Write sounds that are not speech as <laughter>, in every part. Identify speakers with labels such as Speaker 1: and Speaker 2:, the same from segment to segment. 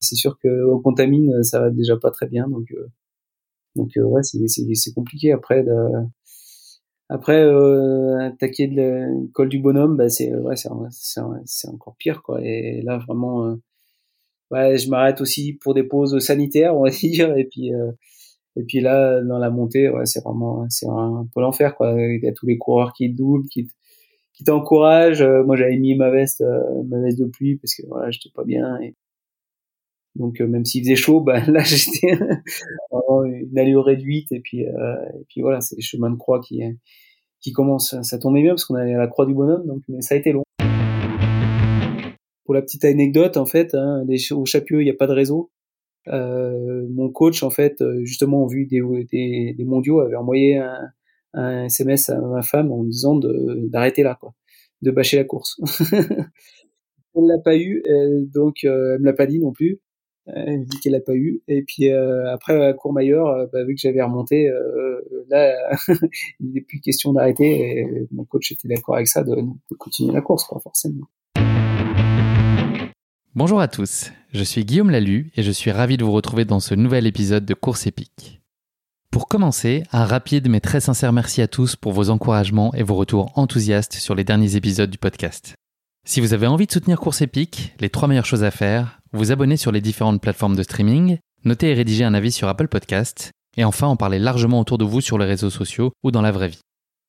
Speaker 1: C'est sûr qu'on contamine, ça va déjà pas très bien, donc euh, donc euh, ouais, c'est compliqué après de après euh, attaquer le col du bonhomme, bah c'est ouais, c'est encore pire quoi. Et là vraiment, euh, ouais, je m'arrête aussi pour des pauses sanitaires, on va <laughs> dire, et puis et puis là dans la montée, ouais, c'est vraiment c'est un peu l'enfer quoi. Il y a tous les coureurs qui doublent, qui qui t'encourage. Euh, moi, j'avais mis ma veste, euh, ma veste de pluie parce que voilà, j'étais pas bien. Et... Donc, euh, même s'il faisait chaud, bah, <laughs> là, j'étais <laughs> une allure réduite. Et puis, et puis voilà, c'est les chemins de croix qui qui commencent. Ça tombait bien parce qu'on allait à la croix du bonhomme, donc mais ça a été long. Pour la petite anecdote, en fait, hein, au Chapieux, il n'y a pas de réseau. Euh, mon coach, en fait, justement, en vue des, des, des mondiaux, avait envoyé un, un SMS à ma femme en disant d'arrêter là, quoi, de bâcher la course. <laughs> elle l'a pas eu, donc euh, elle me l'a pas dit non plus. Elle me dit qu'elle l'a pas eu. Et puis euh, après à Courmayeur, euh, bah, vu que j'avais remonté, là <laughs> il n'est plus question d'arrêter. Et mon coach était d'accord avec ça de, de, continuer la course, quoi, forcément.
Speaker 2: Bonjour à tous, je suis Guillaume Lalu et je suis ravi de vous retrouver dans ce nouvel épisode de Course épique. Pour commencer, un rapide mais très sincère merci à tous pour vos encouragements et vos retours enthousiastes sur les derniers épisodes du podcast. Si vous avez envie de soutenir Course Épique, les trois meilleures choses à faire, vous abonner sur les différentes plateformes de streaming, noter et rédiger un avis sur Apple Podcast, et enfin en parler largement autour de vous sur les réseaux sociaux ou dans la vraie vie.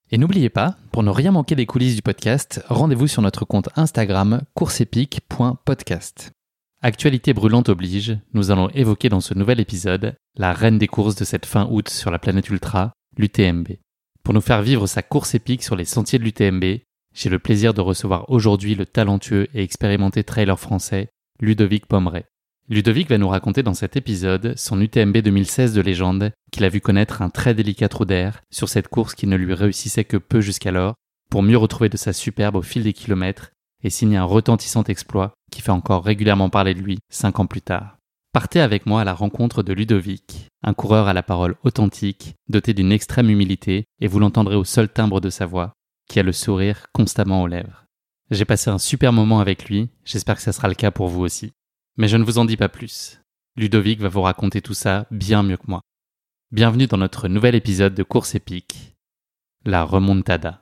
Speaker 2: Et n'oubliez pas, pour ne rien manquer des coulisses du podcast, rendez-vous sur notre compte Instagram courseepique.podcast. Actualité brûlante oblige, nous allons évoquer dans ce nouvel épisode la reine des courses de cette fin août sur la planète Ultra, l'UTMB. Pour nous faire vivre sa course épique sur les sentiers de l'UTMB, j'ai le plaisir de recevoir aujourd'hui le talentueux et expérimenté trailer français, Ludovic Pomeray. Ludovic va nous raconter dans cet épisode son UTMB 2016 de légende qu'il a vu connaître un très délicat trou d'air sur cette course qui ne lui réussissait que peu jusqu'alors, pour mieux retrouver de sa superbe au fil des kilomètres et signer un retentissant exploit qui fait encore régulièrement parler de lui cinq ans plus tard. Partez avec moi à la rencontre de Ludovic, un coureur à la parole authentique, doté d'une extrême humilité, et vous l'entendrez au seul timbre de sa voix, qui a le sourire constamment aux lèvres. J'ai passé un super moment avec lui, j'espère que ça sera le cas pour vous aussi. Mais je ne vous en dis pas plus. Ludovic va vous raconter tout ça bien mieux que moi. Bienvenue dans notre nouvel épisode de Course épique, la remontada.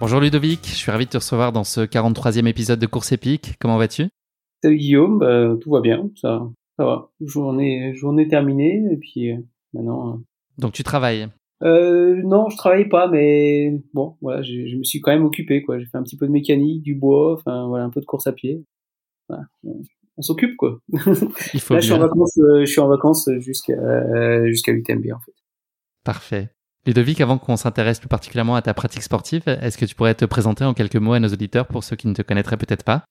Speaker 2: Bonjour Ludovic, je suis ravi de te recevoir dans ce 43e épisode de Course épique. Comment vas-tu?
Speaker 1: Salut Guillaume, bah, tout va bien, ça, ça va. Journée, journée terminée, et puis euh, maintenant. Euh,
Speaker 2: Donc tu travailles?
Speaker 1: Euh, Non, je travaille pas, mais bon, voilà, je, je me suis quand même occupé, quoi. J'ai fait un petit peu de mécanique, du bois, enfin voilà, un peu de course à pied. Voilà, on, s'occupe, quoi.
Speaker 2: Il <laughs> faut
Speaker 1: Là, je suis en vacances, je suis en vacances jusqu'à jusqu'à UTMB en fait.
Speaker 2: Parfait. Ludovic, avant qu'on s'intéresse plus particulièrement à ta pratique sportive, est-ce que tu pourrais te présenter en quelques mots à nos auditeurs pour ceux qui ne te connaîtraient peut-être pas?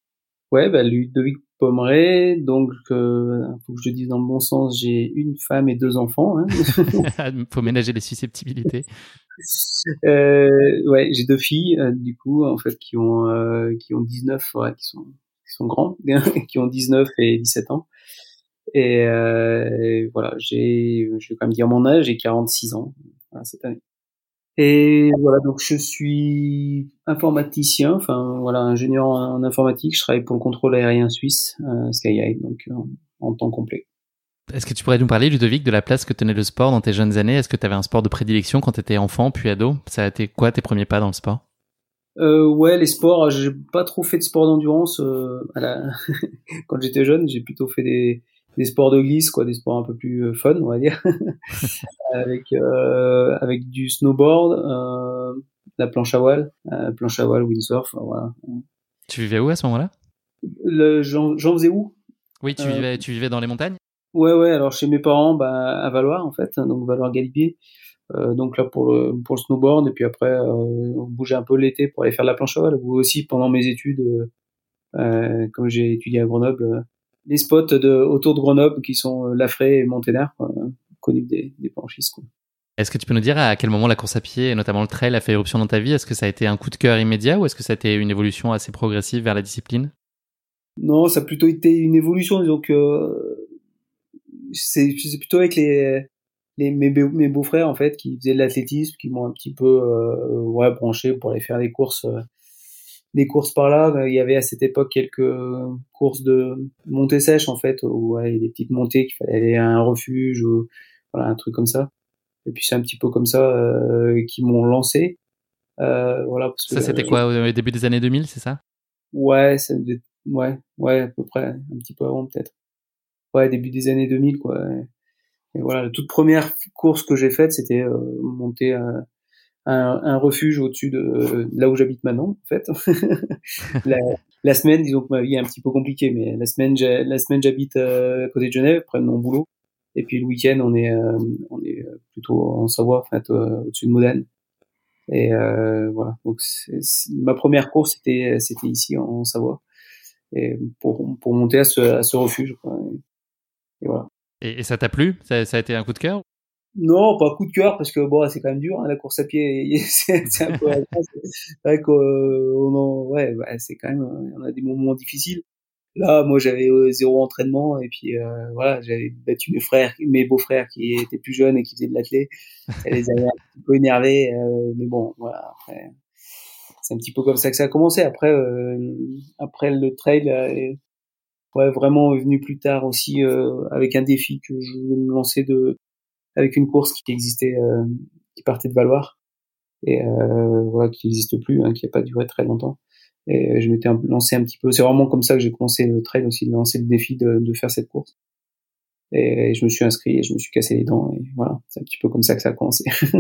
Speaker 1: Ouais, bah, Ludovic Pomeray, donc euh, faut que je dise dans le bon sens, j'ai une femme et deux enfants. Hein. <laughs> <laughs>
Speaker 2: faut ménager les susceptibilités.
Speaker 1: euh, ouais, j'ai deux filles euh, du coup en fait qui ont euh, qui ont 19, ouais, qui sont qui sont grands, <laughs> qui ont 19 et 17 ans. Et, euh, voilà, j'ai, je vais quand même dire mon âge, j'ai 46 ans cette année. Et voilà, donc je suis informaticien, enfin voilà, ingénieur en, informatique. Je travaille pour le contrôle aérien suisse, euh, SkyEye, donc en, en temps complet.
Speaker 2: Est-ce que tu pourrais nous parler, Ludovic, de la place que tenait le sport dans tes jeunes années? Est-ce que tu avais un sport de prédilection quand tu étais enfant puis ado? Ça a été quoi tes premiers pas dans le sport?
Speaker 1: Euh, Ouais, les sports, j'ai pas trop fait de sport d'endurance. Euh, <laughs> quand j'étais jeune, j'ai plutôt fait des, des sports de glisse, quoi, des sports un peu plus euh, fun, on va dire, <laughs> avec euh, avec du snowboard, euh, la planche à voile, euh, planche à voile, windsurf, voilà.
Speaker 2: Tu vivais où à ce moment-là?
Speaker 1: J'en faisais où?
Speaker 2: Oui, tu vivais tu vivais dans les montagnes?
Speaker 1: Ouais, ouais. Alors chez mes parents, bah, à Valois en fait, donc Valois Galibier. Donc là pour le pour le snowboard et puis après on bougeait un peu l'été pour aller faire de la planche à voile ou aussi pendant mes études comme j'ai étudié à Grenoble les spots de autour de Grenoble qui sont Lafray et Monténard connus des, des planchistes quoi.
Speaker 2: Est-ce que tu peux nous dire à quel moment la course à pied et notamment le trail a fait éruption dans ta vie? Est-ce que ça a été un coup de cœur immédiat ou est-ce que ça a été une évolution assez progressive vers la discipline?
Speaker 1: Non, ça a plutôt été une évolution. Que c'est plutôt avec les, les mes, mes beaux-frères en fait qui faisaient de l'athlétisme, qui m'ont un petit peu euh, ouais branché pour aller faire des courses euh, des courses par là. Il y avait à cette époque quelques courses de montée sèche en fait où ouais, il y a des petites montées qu'il fallait aller à un refuge ou voilà un truc comme ça. Et puis c'est un petit peu comme ça euh, qui m'ont lancé. Euh, voilà. Parce
Speaker 2: ça c'était quoi au début des années 2000, c'est ça?
Speaker 1: Ouais, ouais, ouais à peu près un petit peu avant peut-être ouais, début des années 2000, quoi. Et voilà, la toute première course que j'ai faite, c'était euh, monter un, un, un refuge au-dessus de, là où j'habite maintenant, en fait. <laughs> la, la, semaine, disons que ma vie est un petit peu compliquée, mais la semaine, la semaine, j'habite euh, à côté de Genève, près de mon boulot. Et puis le week-end, on est, euh, on est plutôt en Savoie, en fait, au-dessus de Modène. Et voilà. Donc ma première course, c'était, c'était ici en, Savoie, et pour, pour monter à ce, à ce refuge. Quoi. Et voilà.
Speaker 2: Et, ça t'a plu? Ça, ça, a été un coup de cœur?
Speaker 1: Non, pas coup de cœur parce que bon, c'est quand même dur hein, la course à pied. <laughs> c'est un peu. vrai qu'on euh, ouais, bah, c'est quand même, on a des moments difficiles. Là, moi, j'avais euh, zéro entraînement et puis euh, voilà, j'avais battu mes frères, mes beaux-frères qui étaient plus jeunes et qui faisaient de l'athlé. Ça les avait un peu énervés, euh, mais bon, voilà. Après, c'est un petit peu comme ça que ça a commencé. Après, euh, après le trail, ouais, vraiment venu plus tard aussi euh, avec un défi que je voulais me lancer de avec une course qui existait euh, qui partait de Valoir et euh, voilà qui n'existe plus hein, qui n'a pas duré très longtemps. Et je m'étais lancé un petit peu. C'est vraiment comme ça que j'ai commencé le trail aussi de lancer le défi de, faire cette course. Et je me suis inscrit et je me suis cassé les dents et voilà c'est un petit peu comme ça que ça a commencé. <laughs>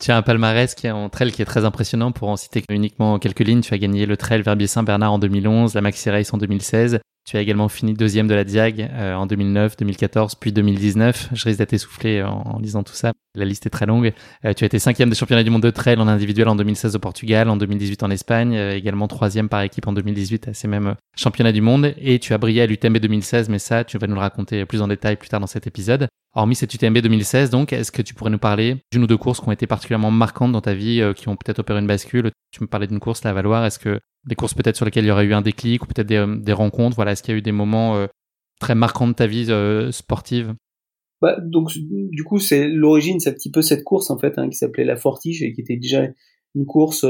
Speaker 2: Tu as un palmarès qui est en trail qui est très impressionnant. Pour en citer uniquement quelques lignes, tu as gagné le trail Verbier-Saint-Bernard en 2011, la Maxi Race en 2016, tu as également fini deuxième de la Diag euh, en 2009, 2014, puis 2019. Je risque d'être essoufflé en, lisant tout ça. La liste est très longue. Euh, tu as été cinquième des championnats du monde de trail en individuel en 2016 au Portugal, en 2018 en Espagne, euh, également troisième par équipe en 2018 à ces mêmes championnats du monde. Et tu as brillé à l'UTMB 2016, mais ça, tu vas nous le raconter plus en détail plus tard dans cet épisode. Hormis cette UTMB 2016, donc, est-ce que tu pourrais nous parler d'une ou deux courses qui ont été particulièrement marquantes dans ta vie, qui ont peut-être opéré une bascule? Tu me parlais d'une course, la Valoir. Est-ce que des courses peut-être sur lesquelles il y aurait eu un déclic ou peut-être des, euh, rencontres. Voilà, est-ce qu'il y a eu des moments euh, très marquants de ta vie euh, sportive?
Speaker 1: Bah, donc du coup c'est l'origine c'est un petit peu cette course en fait hein, qui s'appelait la Fortige et qui était déjà une course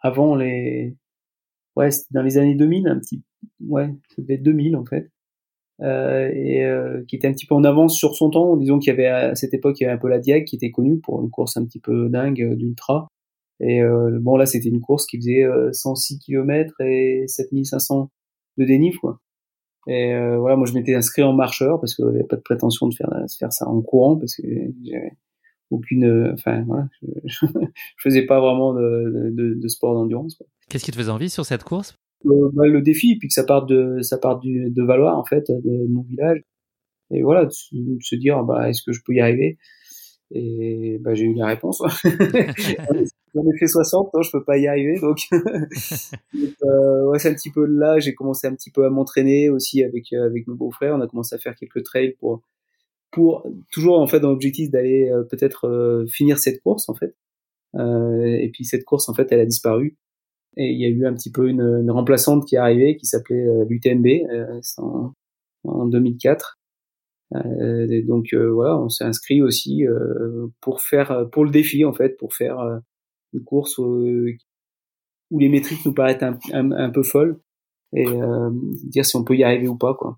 Speaker 1: avant les ouais c'était dans les années 2000 un petit ouais être 2000 en fait. Et qui était un petit peu en avance sur son temps. Disons qu'il y avait à cette époque il y avait un peu la Diag qui était connue pour une course un petit peu dingue d'ultra et euh, bon, là, c'était une course qui faisait 106 euh, km et 7500 de dénive, quoi. Et euh, voilà, moi, je m'étais inscrit en marcheur parce que j'avais pas de prétention de faire, de faire ça en courant parce que j'avais aucune, enfin voilà, je, <laughs> je, faisais pas vraiment de, de, de sport d'endurance.
Speaker 2: Qu'est-ce qui te faisait envie sur cette course?
Speaker 1: Euh, bah, Le défi, puis que ça parte de, ça part du, de Valois en fait, de, de mon village. Et voilà, de, se dire, bah, est-ce que je peux y arriver? Et bah, j'ai eu la réponse. <laughs> J'en ai fait 60, non, je peux pas y arriver. <laughs> Donc, euh, ouais, c'est un petit peu là. J'ai commencé un petit peu à m'entraîner aussi avec euh, avec mon beau-frère. On a commencé à faire quelques trails pour pour toujours en fait dans l'objectif d'aller euh, peut-être euh, finir cette course en fait. et puis cette course en fait, elle a disparu. Et il y a eu un petit peu une, une remplaçante qui est arrivée qui s'appelait l'UTMB. en 2004. Et donc voilà, on s'est inscrit aussi pour faire pour le défi en fait, pour faire une course où, où les métriques nous paraissent un, un, peu folles et dire si on peut y arriver ou pas quoi.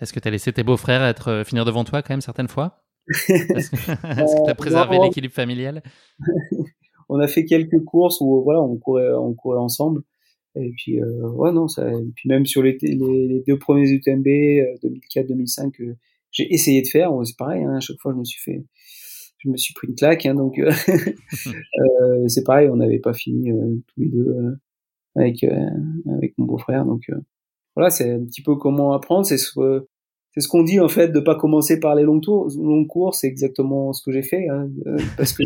Speaker 2: Est-ce que tu as laissé tes beaux-frères être finir devant toi quand même certaines fois? <laughs> Est-ce que <laughs> tu as préservé l'équilibre familial? <laughs>
Speaker 1: On a fait quelques courses où voilà, on courait, on courait ensemble. Et puis euh, ouais non, ça, et puis même sur les, les, deux premiers UTMB 2004-2005 que j'ai essayé de faire, c'est pareil. Hein, à chaque fois, je me suis fait, je me suis pris une claque. Hein, donc euh, <laughs> euh, c'est pareil, on n'avait pas fini tous les deux avec avec mon beau-frère. Donc voilà, c'est un petit peu comment apprendre. C'est ce c'est ce qu'on dit en fait de pas commencer par les longs tours, longs cours, c'est exactement ce que j'ai fait hein, euh, <laughs> parce que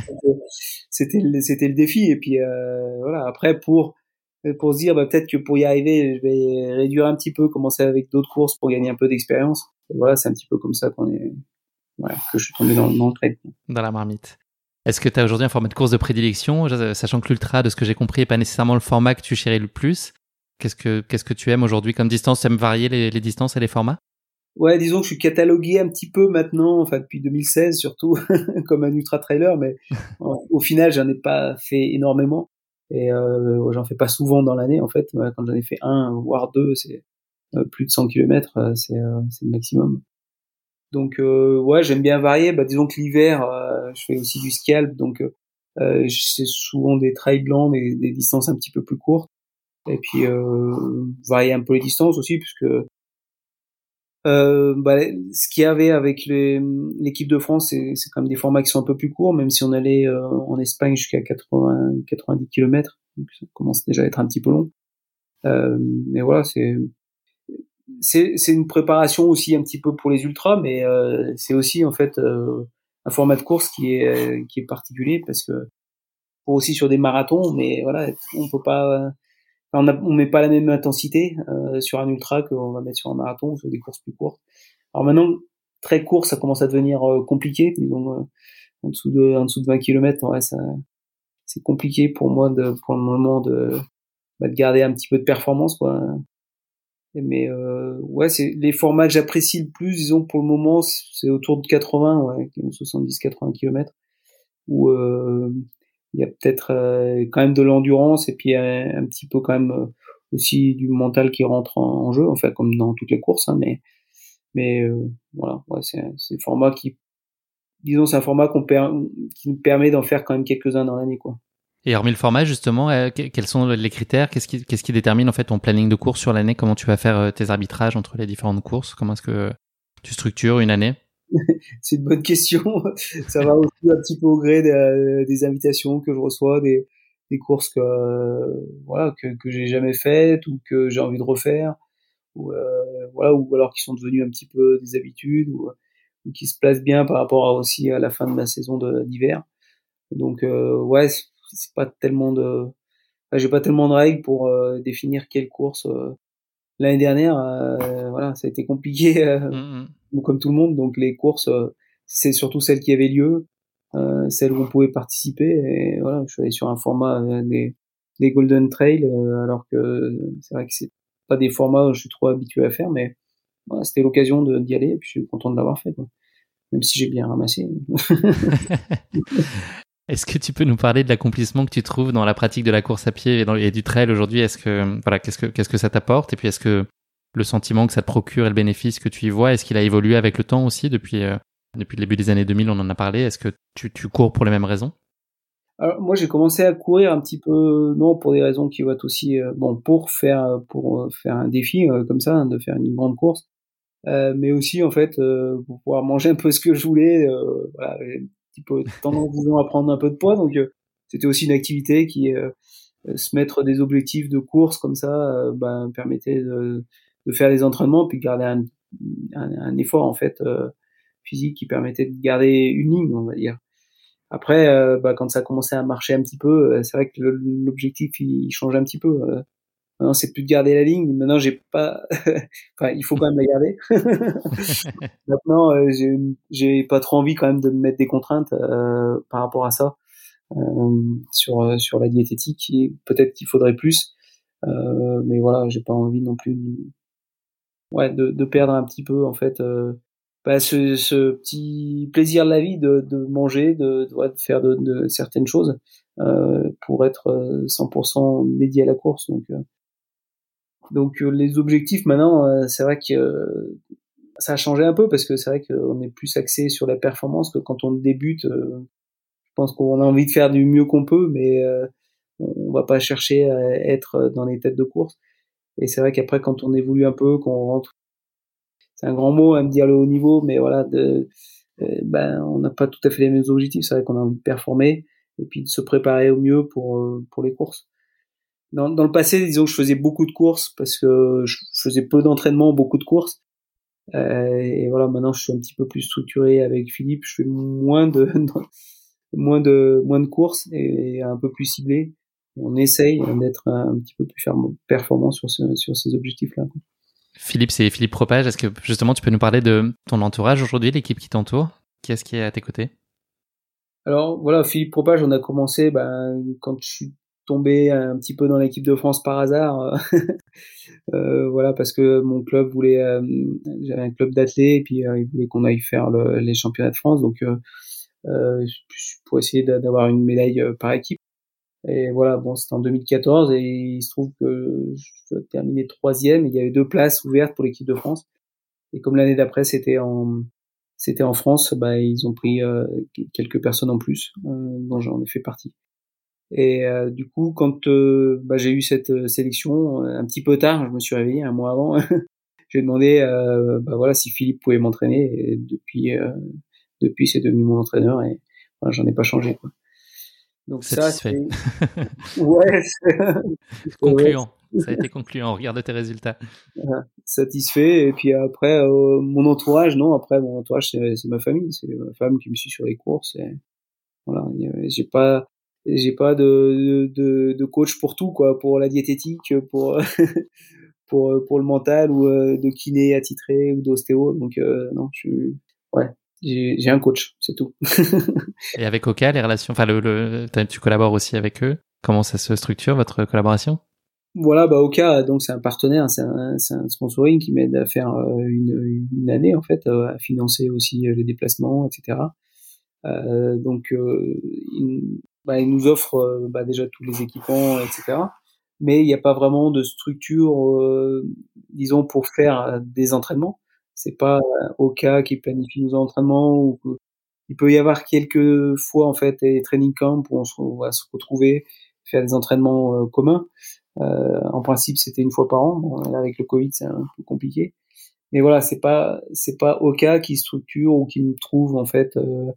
Speaker 1: c'était c'était le défi et puis euh, voilà après pour pour se dire bah, peut-être que pour y arriver je vais réduire un petit peu, commencer avec d'autres courses pour gagner un peu d'expérience. Et voilà c'est un petit peu comme ça qu'on est voilà, que je suis tombé dans, dans le trade.
Speaker 2: Dans la marmite. Est-ce que tu as aujourd'hui un format de course de prédilection, sachant que l'ultra, de ce que j'ai compris, n'est pas nécessairement le format que tu chéris le plus? Qu'est-ce que qu'est-ce que tu aimes aujourd'hui comme distance? Tu aimes varier les, les distances et les formats?
Speaker 1: Ouais, disons que je suis catalogué un petit peu maintenant, enfin depuis 2016 surtout, <laughs> comme un ultra trailer, mais <laughs> au final j'en ai pas fait énormément et euh, j'en fais pas souvent dans l'année en fait. Quand j'en ai fait un voire deux, c'est plus de 100 km, euh, c'est euh, c'est le maximum. Donc ouais, j'aime bien varier. Bah, disons que l'hiver, je fais aussi du scalp, donc c'est souvent des trails blancs, des, des distances un petit peu plus courtes. Et puis varier un peu les distances aussi, puisque euh, bah, ce qu'il y avait avec l'équipe de France, c'est quand même des formats qui sont un peu plus courts, même si on allait euh, en Espagne jusqu'à 80, 90 km, donc ça commence déjà à être un petit peu long. Euh, mais voilà, c'est c'est une préparation aussi un petit peu pour les ultras, mais euh, c'est aussi en fait euh, un format de course qui est qui est particulier parce que pour aussi sur des marathons, mais voilà, on peut pas on, a, on met pas la même intensité euh, sur un ultra qu'on va mettre sur un marathon ou sur des courses plus courtes. Alors maintenant, très court, ça commence à devenir euh, compliqué. Disons, euh, en dessous de, en dessous de 20 km, ouais, ça, c'est compliqué pour moi de, pour le moment de, bah, de garder un petit peu de performance, quoi. Mais euh, ouais, c'est les formats que j'apprécie le plus, disons pour le moment, c'est autour de 80, ouais, 70-80 km, où euh, il y a peut-être euh, quand même de l'endurance et puis un, petit peu quand même euh, aussi du mental qui rentre en, jeu, enfin comme dans toutes les courses, hein, mais mais euh, voilà, ouais, c'est un format qui, disons, c'est un format qu'on qui nous permet d'en faire quand même quelques-uns dans l'année, quoi.
Speaker 2: Et hormis le format, justement, quels sont les critères? Qu'est-ce qui, détermine en fait ton planning de course sur l'année? Comment tu vas faire tes arbitrages entre les différentes courses? Comment est-ce que tu structures une année? <laughs>
Speaker 1: C'est une bonne question. <laughs> ça va aussi un petit peu au gré des, invitations que je reçois, des, courses que voilà que, j'ai jamais faites ou que j'ai envie de refaire, ou euh, voilà ou alors qui sont devenues un petit peu des habitudes ou, qui se placent bien par rapport à, aussi à la fin de la saison d'hiver. Donc euh, ouais, c'est pas tellement de, j'ai pas tellement de règles pour euh, définir quelle course. Euh, l'année dernière, euh, voilà, ça a été compliqué. Mmh, mmh comme tout le monde. Donc les courses, c'est surtout celles qui avaient lieu, celles où on pouvait participer. Et voilà, je suis allé sur un format des, des Golden Trail, alors que c'est vrai que c'est pas des formats où je suis trop habitué à faire, mais voilà, c'était l'occasion d'y aller. Et puis je suis content de l'avoir fait, quoi. même si j'ai bien ramassé. <laughs>
Speaker 2: Est-ce que tu peux nous parler de l'accomplissement que tu trouves dans la pratique de la course à pied et, du trail aujourd'hui? Est-ce que voilà, qu'est-ce que ça t'apporte? Et puis est-ce que le sentiment que ça te procure et le bénéfice que tu y vois Est-ce qu'il a évolué avec le temps aussi depuis, euh, depuis le début des années 2000 On en a parlé. Est-ce que tu, cours pour les mêmes raisons?
Speaker 1: Moi j'ai commencé à courir un petit peu non pour des raisons qui vont aussi euh, bon pour faire euh, un défi comme ça hein, de faire une grande course. Mais aussi en fait pour pouvoir manger un peu ce que je voulais petit peu tendance disons à prendre un peu de poids donc c'était aussi une activité qui se mettre des objectifs de course comme ça ben permettait de de faire des entraînements puis de garder un, un, effort en fait euh, physique qui permettait de garder une ligne, on va dire. Après, euh, bah, quand ça a commencé à marcher un petit peu, euh, c'est vrai que l'objectif il, change un petit peu. Maintenant, c'est plus de garder la ligne. Maintenant, j'ai pas. <laughs> enfin, il faut quand même la garder. <laughs> Maintenant, j'ai, j'ai pas trop envie quand même de me mettre des contraintes par rapport à ça sur sur la diététique. Peut-être qu'il faudrait plus, mais voilà, j'ai pas envie non plus ouais, de, de, perdre un petit peu en fait bah, ce, ce, petit plaisir de la vie de, de manger, de, de, faire de, de, certaines choses euh, pour être 100% dédié à la course. Donc, euh, donc les objectifs maintenant, c'est vrai que ça a changé un peu parce que c'est vrai qu'on est plus axé sur la performance que quand on débute. je pense qu'on a envie de faire du mieux qu'on peut, mais on va pas chercher à être dans les têtes de course. Et c'est vrai qu'après, quand on évolue un peu, qu'on rentre, c'est un grand mot à me dire le haut niveau, mais voilà, euh, ben, on n'a pas tout à fait les mêmes objectifs. C'est vrai qu'on a envie de performer et puis de se préparer au mieux pour euh, pour les courses. Dans, dans le passé, disons que je faisais beaucoup de courses parce que je faisais peu d'entraînement, beaucoup de courses. Euh, et voilà, maintenant je suis un petit peu plus structuré avec Philippe. Je fais moins de <laughs> moins de moins de courses et un peu plus ciblé on essaye d'être un petit peu plus performant sur, sur ces objectifs-là.
Speaker 2: Philippe, c'est Philippe Propage. Est-ce que justement tu peux nous parler de ton entourage aujourd'hui, l'équipe qui t'entoure? Qui est-ce qui est à tes côtés?
Speaker 1: Alors voilà, Philippe Propage, on a commencé ben, quand je suis tombé un petit peu dans l'équipe de France par hasard. <laughs> euh, voilà, parce que mon club voulait, euh, j'avais un club d'athlètes et puis euh, il voulait qu'on aille faire le, les championnats de France, donc euh, pour essayer d'avoir une médaille par équipe. Et voilà, bon, c'était en 2014 et il se trouve que je terminais troisième. Il y avait deux places ouvertes pour l'équipe de France. Et comme l'année d'après c'était en c'était en France, bah ils ont pris euh, quelques personnes en plus, euh, dont j'en ai fait partie. Et euh, du coup, quand euh, bah, j'ai eu cette sélection, un petit peu tard, je me suis réveillé un mois avant. <laughs> j'ai demandé, bah voilà, si Philippe pouvait m'entraîner. Et depuis, depuis, c'est devenu mon entraîneur et voilà, j'en ai pas changé. Quoi.
Speaker 2: Donc Satisfait. ça, <laughs> ouais, <laughs> concluant. Ça a été concluant. Regarde tes résultats.
Speaker 1: Satisfait. Et puis après, euh, mon entourage, non. Après, mon entourage, c'est ma famille. C'est ma femme qui me suit sur les courses. Et voilà. J'ai pas, j'ai pas de, de, de, coach pour tout, quoi. Pour la diététique, pour, <laughs> pour, pour le mental ou euh, de kiné attitré ou d'ostéo. Donc, euh, non, je ouais, j'ai un coach, c'est tout. <laughs>
Speaker 2: et avec Oka, les relations, enfin, le, tu collabores aussi avec eux. Comment ça se structure votre collaboration?
Speaker 1: Voilà, bah Oka, donc c'est un partenaire, c'est un, un, sponsoring qui m'aide à faire euh, une, une, année en fait, à financer aussi les déplacements, etc. Euh, donc, euh, il, bah, il, nous offre bah, déjà tous les équipements, etc. Mais il n'y a pas vraiment de structure, disons, pour faire des entraînements c'est pas au qui planifie nos entraînements ou il peut y avoir quelques fois en fait des training camps où on, va se retrouver faire des entraînements euh, communs. Euh, en principe, c'était une fois par an. avec le Covid, c'est un peu compliqué. Mais voilà, c'est pas c'est pas cas qui structure ou qui me trouve en fait euh,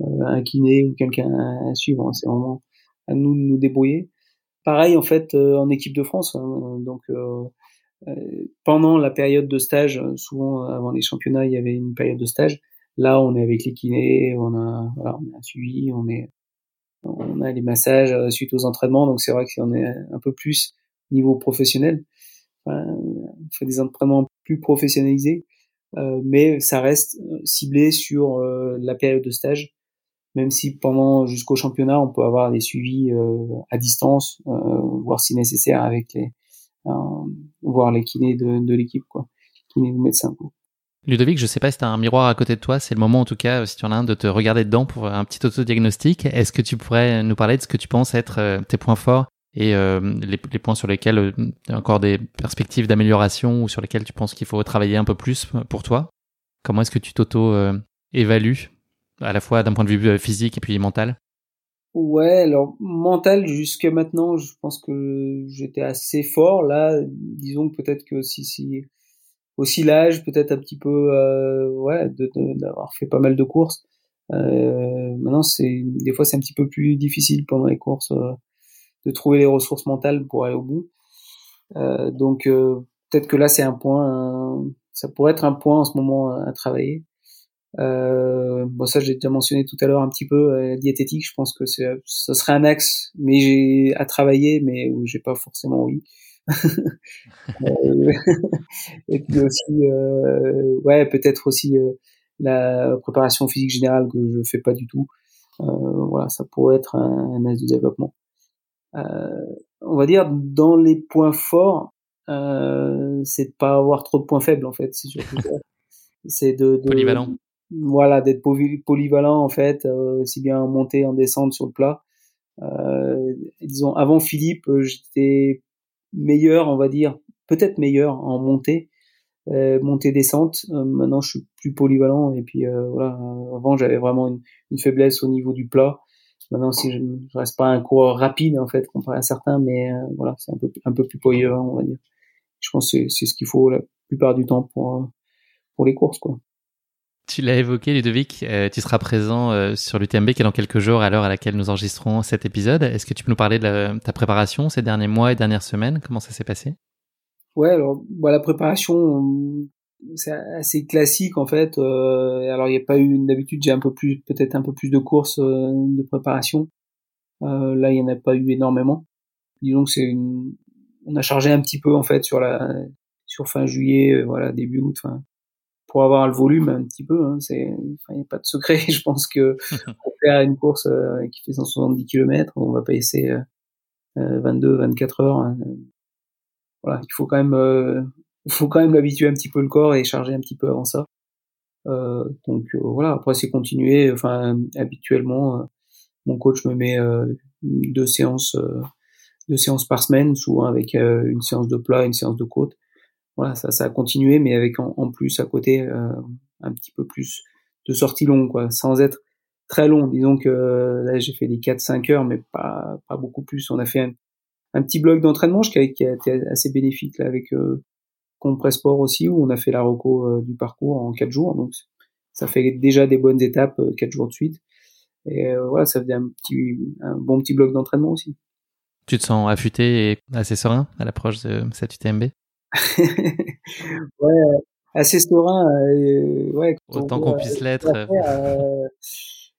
Speaker 1: un kiné ou quelqu'un à suivre. C'est vraiment à nous de nous débrouiller. Pareil en fait en équipe de France. Hein, donc euh, pendant la période de stage, euh, souvent euh, avant les championnats, il y avait une période de stage. Là, on est avec les kinés, on a, voilà, on a un suivi, on est, on a les massages suite aux entraînements, donc c'est vrai qu'on est un peu plus niveau professionnel. Enfin, on fait des entraînements plus professionnalisés, euh, mais ça reste ciblé sur euh, la période de stage. Même si pendant jusqu'au championnat, on peut avoir des suivis euh, à distance, voire si nécessaire avec les, voir les kinés de, de l'équipe, quoi, kinés ou médecins. Quoi.
Speaker 2: Ludovic, je sais pas si tu as un miroir à côté de toi, c'est le moment en tout cas, si tu en as un, de te regarder dedans pour un petit autodiagnostic. Est-ce que tu pourrais nous parler de ce que tu penses être euh, tes points forts et euh, les, les, points sur lesquels euh, tu as encore des perspectives d'amélioration ou sur lesquels tu penses qu'il faut travailler un peu plus pour toi? Comment est-ce que tu t'auto-évalues à la fois d'un point de vue physique et puis mental?
Speaker 1: Ouais, alors mental jusqu'à maintenant, je pense que j'étais assez fort. Là, disons peut-être que si si aussi l'âge, peut-être un petit peu euh, ouais, d'avoir fait pas mal de courses. Euh, maintenant, c'est des fois c'est un petit peu plus difficile pendant les courses euh, de trouver les ressources mentales pour aller au bout. Euh, donc euh, peut-être que là c'est un point, ça pourrait être un point en ce moment à travailler. Euh, bon, ça, j'ai déjà mentionné tout à l'heure un petit peu euh, diététique. Je pense que c'est, ça serait un axe, mais j'ai à travailler, mais où j'ai pas forcément envie. <laughs> Euh, <laughs> et puis aussi, euh, ouais, peut-être aussi euh, la préparation physique générale que je fais pas du tout. voilà, ça pourrait être un, un axe de développement. on va dire dans les points forts, euh, c'est de pas avoir trop de points faibles en fait. C'est surtout ça. <laughs> C'est de, de,
Speaker 2: polyvalent.
Speaker 1: Voilà, d'être polyvalent en fait, euh, aussi bien en montée, en descente sur le plat. Euh, disons, avant Philippe, j'étais meilleur, on va dire, peut-être meilleur en montée, euh, montée descente. Euh, maintenant, je suis plus polyvalent et puis euh, voilà. Avant, j'avais vraiment une, une, faiblesse au niveau du plat. Maintenant, si je, je reste pas un coureur rapide en fait comparé à certains, mais voilà, c'est un peu un peu plus polyvalent, on va dire. Je pense que c'est ce qu'il faut la plupart du temps pour pour les courses, quoi.
Speaker 2: Tu l'as évoqué, Ludovic, euh, tu seras présent euh, sur l'UTMB qui est dans quelques jours à l'heure à laquelle nous enregistrons cet épisode. Est-ce que tu peux nous parler de ta préparation ces derniers mois et dernières semaines? Comment ça s'est passé?
Speaker 1: Ouais, alors bah, la préparation, c'est assez classique en fait. Euh, alors il n'y a pas eu d'habitude, j'ai un peu plus, peut-être un peu plus de courses de préparation. là, il n'y en a pas eu énormément. Disons que c'est une... on a chargé un petit peu en fait sur la sur fin juillet, voilà début août, fin pour avoir le volume un petit peu. Hein, c'est, il n'y a pas de secret. <laughs> Je pense que <laughs> pour faire une course euh, qui fait 170 km, on va pas essayer 22, 24 heures. Hein. Voilà, il faut quand même, euh, il faut quand même l'habituer un petit peu le corps et charger un petit peu avant ça. Euh, donc euh, voilà, après c'est continuer. Enfin, habituellement, mon coach me met deux séances, deux séances par semaine, souvent avec une séance de plat, une séance de côte voilà, ça, ça a continué, mais avec en, plus à côté euh, un petit peu plus de sorties longues, quoi, sans être très long. Disons que euh, là, j'ai fait des 4-5 heures, mais pas, pas beaucoup plus. On a fait un, petit bloc d'entraînement qui a, qui a, été assez bénéfique là, avec euh, Compressport aussi, où on a fait la reco euh, du parcours en 4 jours. Donc, ça fait déjà des bonnes étapes, 4 jours de suite. Et voilà, ça faisait un, petit, un bon petit bloc d'entraînement aussi.
Speaker 2: Tu te sens affûté et assez serein à l'approche de cette UTMB <laughs>
Speaker 1: ouais, assez serein. Euh, ouais,
Speaker 2: Autant qu'on puisse l'être.
Speaker 1: Euh,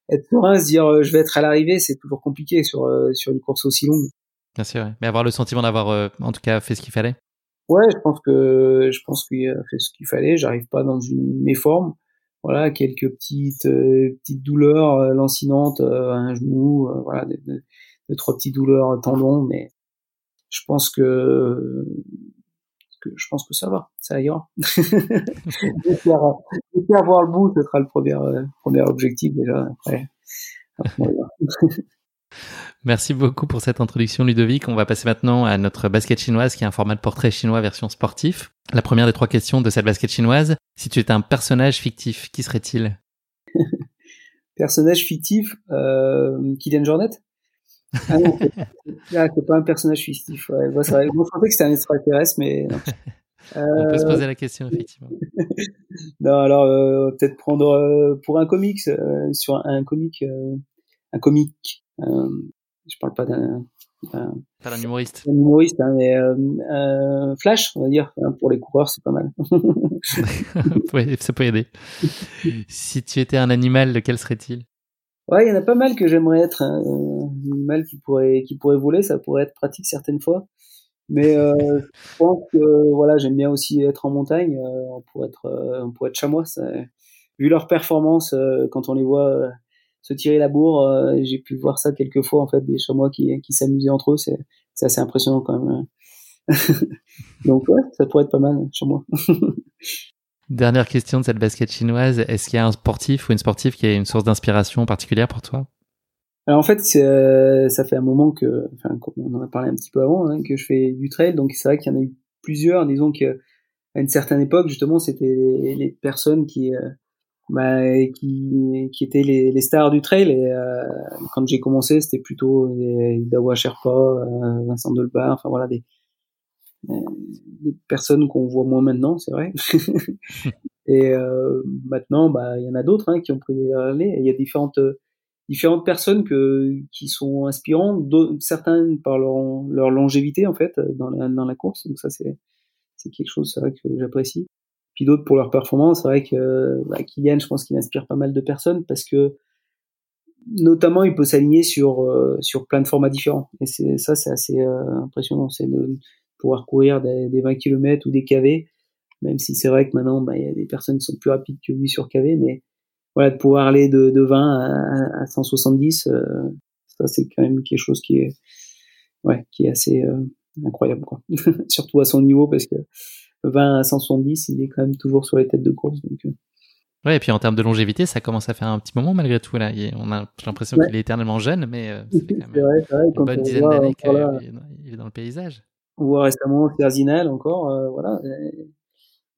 Speaker 1: être serein, se dire euh, je vais être à l'arrivée, c'est toujours compliqué sur sur une course aussi longue.
Speaker 2: Bien sûr, mais avoir le sentiment d'avoir en tout cas fait ce qu'il fallait.
Speaker 1: Ouais, je pense que je pense qu'il a fait ce qu'il fallait. J'arrive pas dans une méforme. Voilà, quelques petites petites douleurs lancinantes, un genou, voilà, deux, trois petites douleurs tendons, mais je pense que je pense que ça va, ça ira. <laughs> J'espère voir le bout, ce sera le premier, euh, premier objectif déjà. Après, <laughs>
Speaker 2: Merci beaucoup pour cette introduction, Ludovic. On va passer maintenant à notre basket chinoise, qui est un format de portrait chinois version sportif. La première des trois questions de cette basket chinoise, si tu étais un personnage fictif, qui serait-il? <laughs>
Speaker 1: Personnage fictif, euh, Kylian Jornet? Ah non, c'est pas un personnage fictif. Ouais. Moi, vrai. Je pensais que c'était un extraterrestre, mais. <laughs>
Speaker 2: On peut se poser la question, effectivement. <laughs>
Speaker 1: non, alors, euh, peut-être prendre euh, pour un comics, euh, sur un, comic, euh, un comic. je parle pas d'un.
Speaker 2: Pas d'un humoriste.
Speaker 1: Un humoriste, hein, mais Flash, on va dire. Hein, pour les coureurs, c'est pas mal. <laughs>
Speaker 2: ça peut aider. si tu étais un animal, lequel serait-il?
Speaker 1: Ouais, il y en a pas mal que j'aimerais être. Hein. Animal qui pourrait, qui pourrait voler, ça pourrait être pratique certaines fois. Mais euh, je pense que voilà, j'aime bien aussi être en montagne. Euh, pourrait être, euh, pourrait être chamois. Vu leur performance, euh, quand on les voit euh, se tirer la bourre, j'ai pu voir ça quelques fois en fait, des chamois qui, qui s'amusaient entre eux. C'est, c'est assez impressionnant quand même. <laughs> Donc ouais, ça pourrait être pas mal, chamois. <laughs>
Speaker 2: Dernière question de cette basket chinoise. Est-ce qu'il y a un sportif ou une sportive qui est une source d'inspiration particulière pour toi?
Speaker 1: Alors en fait, euh, ça fait un moment que, enfin, on en a parlé un petit peu avant, hein, que je fais du trail. Donc c'est vrai qu'il y en a eu plusieurs. Disons qu'à une certaine époque, justement, c'était les, personnes qui, euh, bah, qui, qui étaient les, les, stars du trail. Et euh, quand j'ai commencé, c'était plutôt Dawa Sherpa, euh, Vincent Delbar, enfin voilà des des personnes qu'on voit moins maintenant, c'est vrai. <laughs> et euh, maintenant, bah, il y en a d'autres hein, qui ont pris les relais. Il y a différentes différentes personnes que qui sont inspirantes, certains par leur, leur longévité en fait dans la, dans la course. Donc ça c'est c'est quelque chose c'est vrai que j'apprécie. Puis d'autres pour leur performance. C'est vrai que bah, Kylian, je pense qu'il inspire pas mal de personnes parce que notamment il peut s'aligner sur euh, sur plein de formats différents. Et c'est ça c'est assez euh, impressionnant. C'est de pouvoir courir des, des 20 km ou des KV, même si c'est vrai que maintenant, bah, il y a des personnes qui sont plus rapides que lui sur KV, mais voilà, de pouvoir aller de, de 20 à, à 170, euh, ça c'est quand même quelque chose qui est, ouais, qui est assez, euh, incroyable quoi. <laughs> Surtout à son niveau parce que 20 à 170, il est quand même toujours sur les têtes de course. Donc, euh.
Speaker 2: Ouais, et puis en termes de longévité, ça commence à faire un petit moment malgré tout là. on a l'impression qu'il est éternellement jeune, mais <laughs> ça fait quand même vrai, vrai, une bonne dizaine d'années qu'il est dans le paysage.
Speaker 1: On voit récemment Ferzinal encore, euh,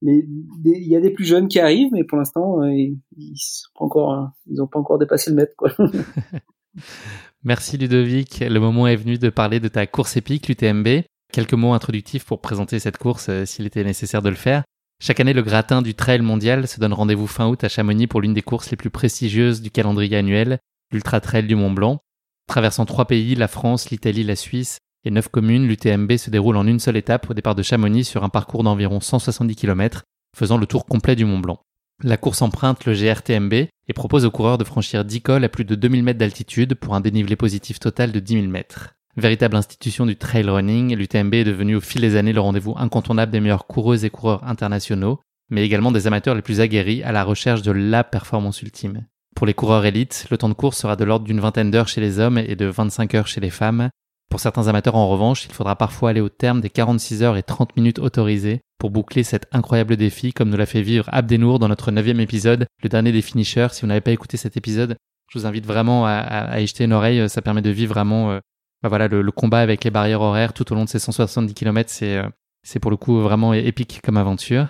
Speaker 1: il y a des plus jeunes qui arrivent, mais pour l'instant, ils, ils ont pas encore dépassé le mètre. <laughs>
Speaker 2: Merci Ludovic. Le moment est venu de parler de ta course épique, l'UTMB. Quelques mots introductifs pour présenter cette course euh, s'il était nécessaire de le faire. Chaque année, le gratin du trail mondial se donne rendez-vous fin août à Chamonix pour l'une des courses les plus prestigieuses du calendrier annuel, l'Ultra Trail du Mont Blanc. Traversant trois pays, la France, l'Italie, la Suisse et neuf communes, l'UTMB se déroule en une seule étape au départ de Chamonix sur un parcours d'environ 170 km, faisant le tour complet du Mont Blanc. La course emprunte le GRTMB et propose aux coureurs de franchir 10 cols à plus de 2000 mètres d'altitude pour un dénivelé positif total de 10 000 mètres. Véritable institution du trail running, l'UTMB est devenu au fil des années le rendez-vous incontournable des meilleurs coureuses et coureurs internationaux, mais également des amateurs les plus aguerris à la recherche de la performance ultime. Pour les coureurs élites, le temps de course sera de l'ordre d'une vingtaine d'heures chez les hommes et de 25 heures chez les femmes. Pour certains amateurs en revanche, il faudra parfois aller au terme des 46 heures et 30 minutes autorisées pour boucler cet incroyable défi comme nous l'a fait vivre Abdenour dans notre neuvième épisode, le dernier des finishers. Si vous n'avez pas écouté cet épisode, je vous invite vraiment à, à, y jeter une oreille, ça permet de vivre vraiment euh, bah voilà, le, combat avec les barrières horaires tout au long de ces 170 km, c'est euh, c'est pour le coup vraiment épique comme aventure.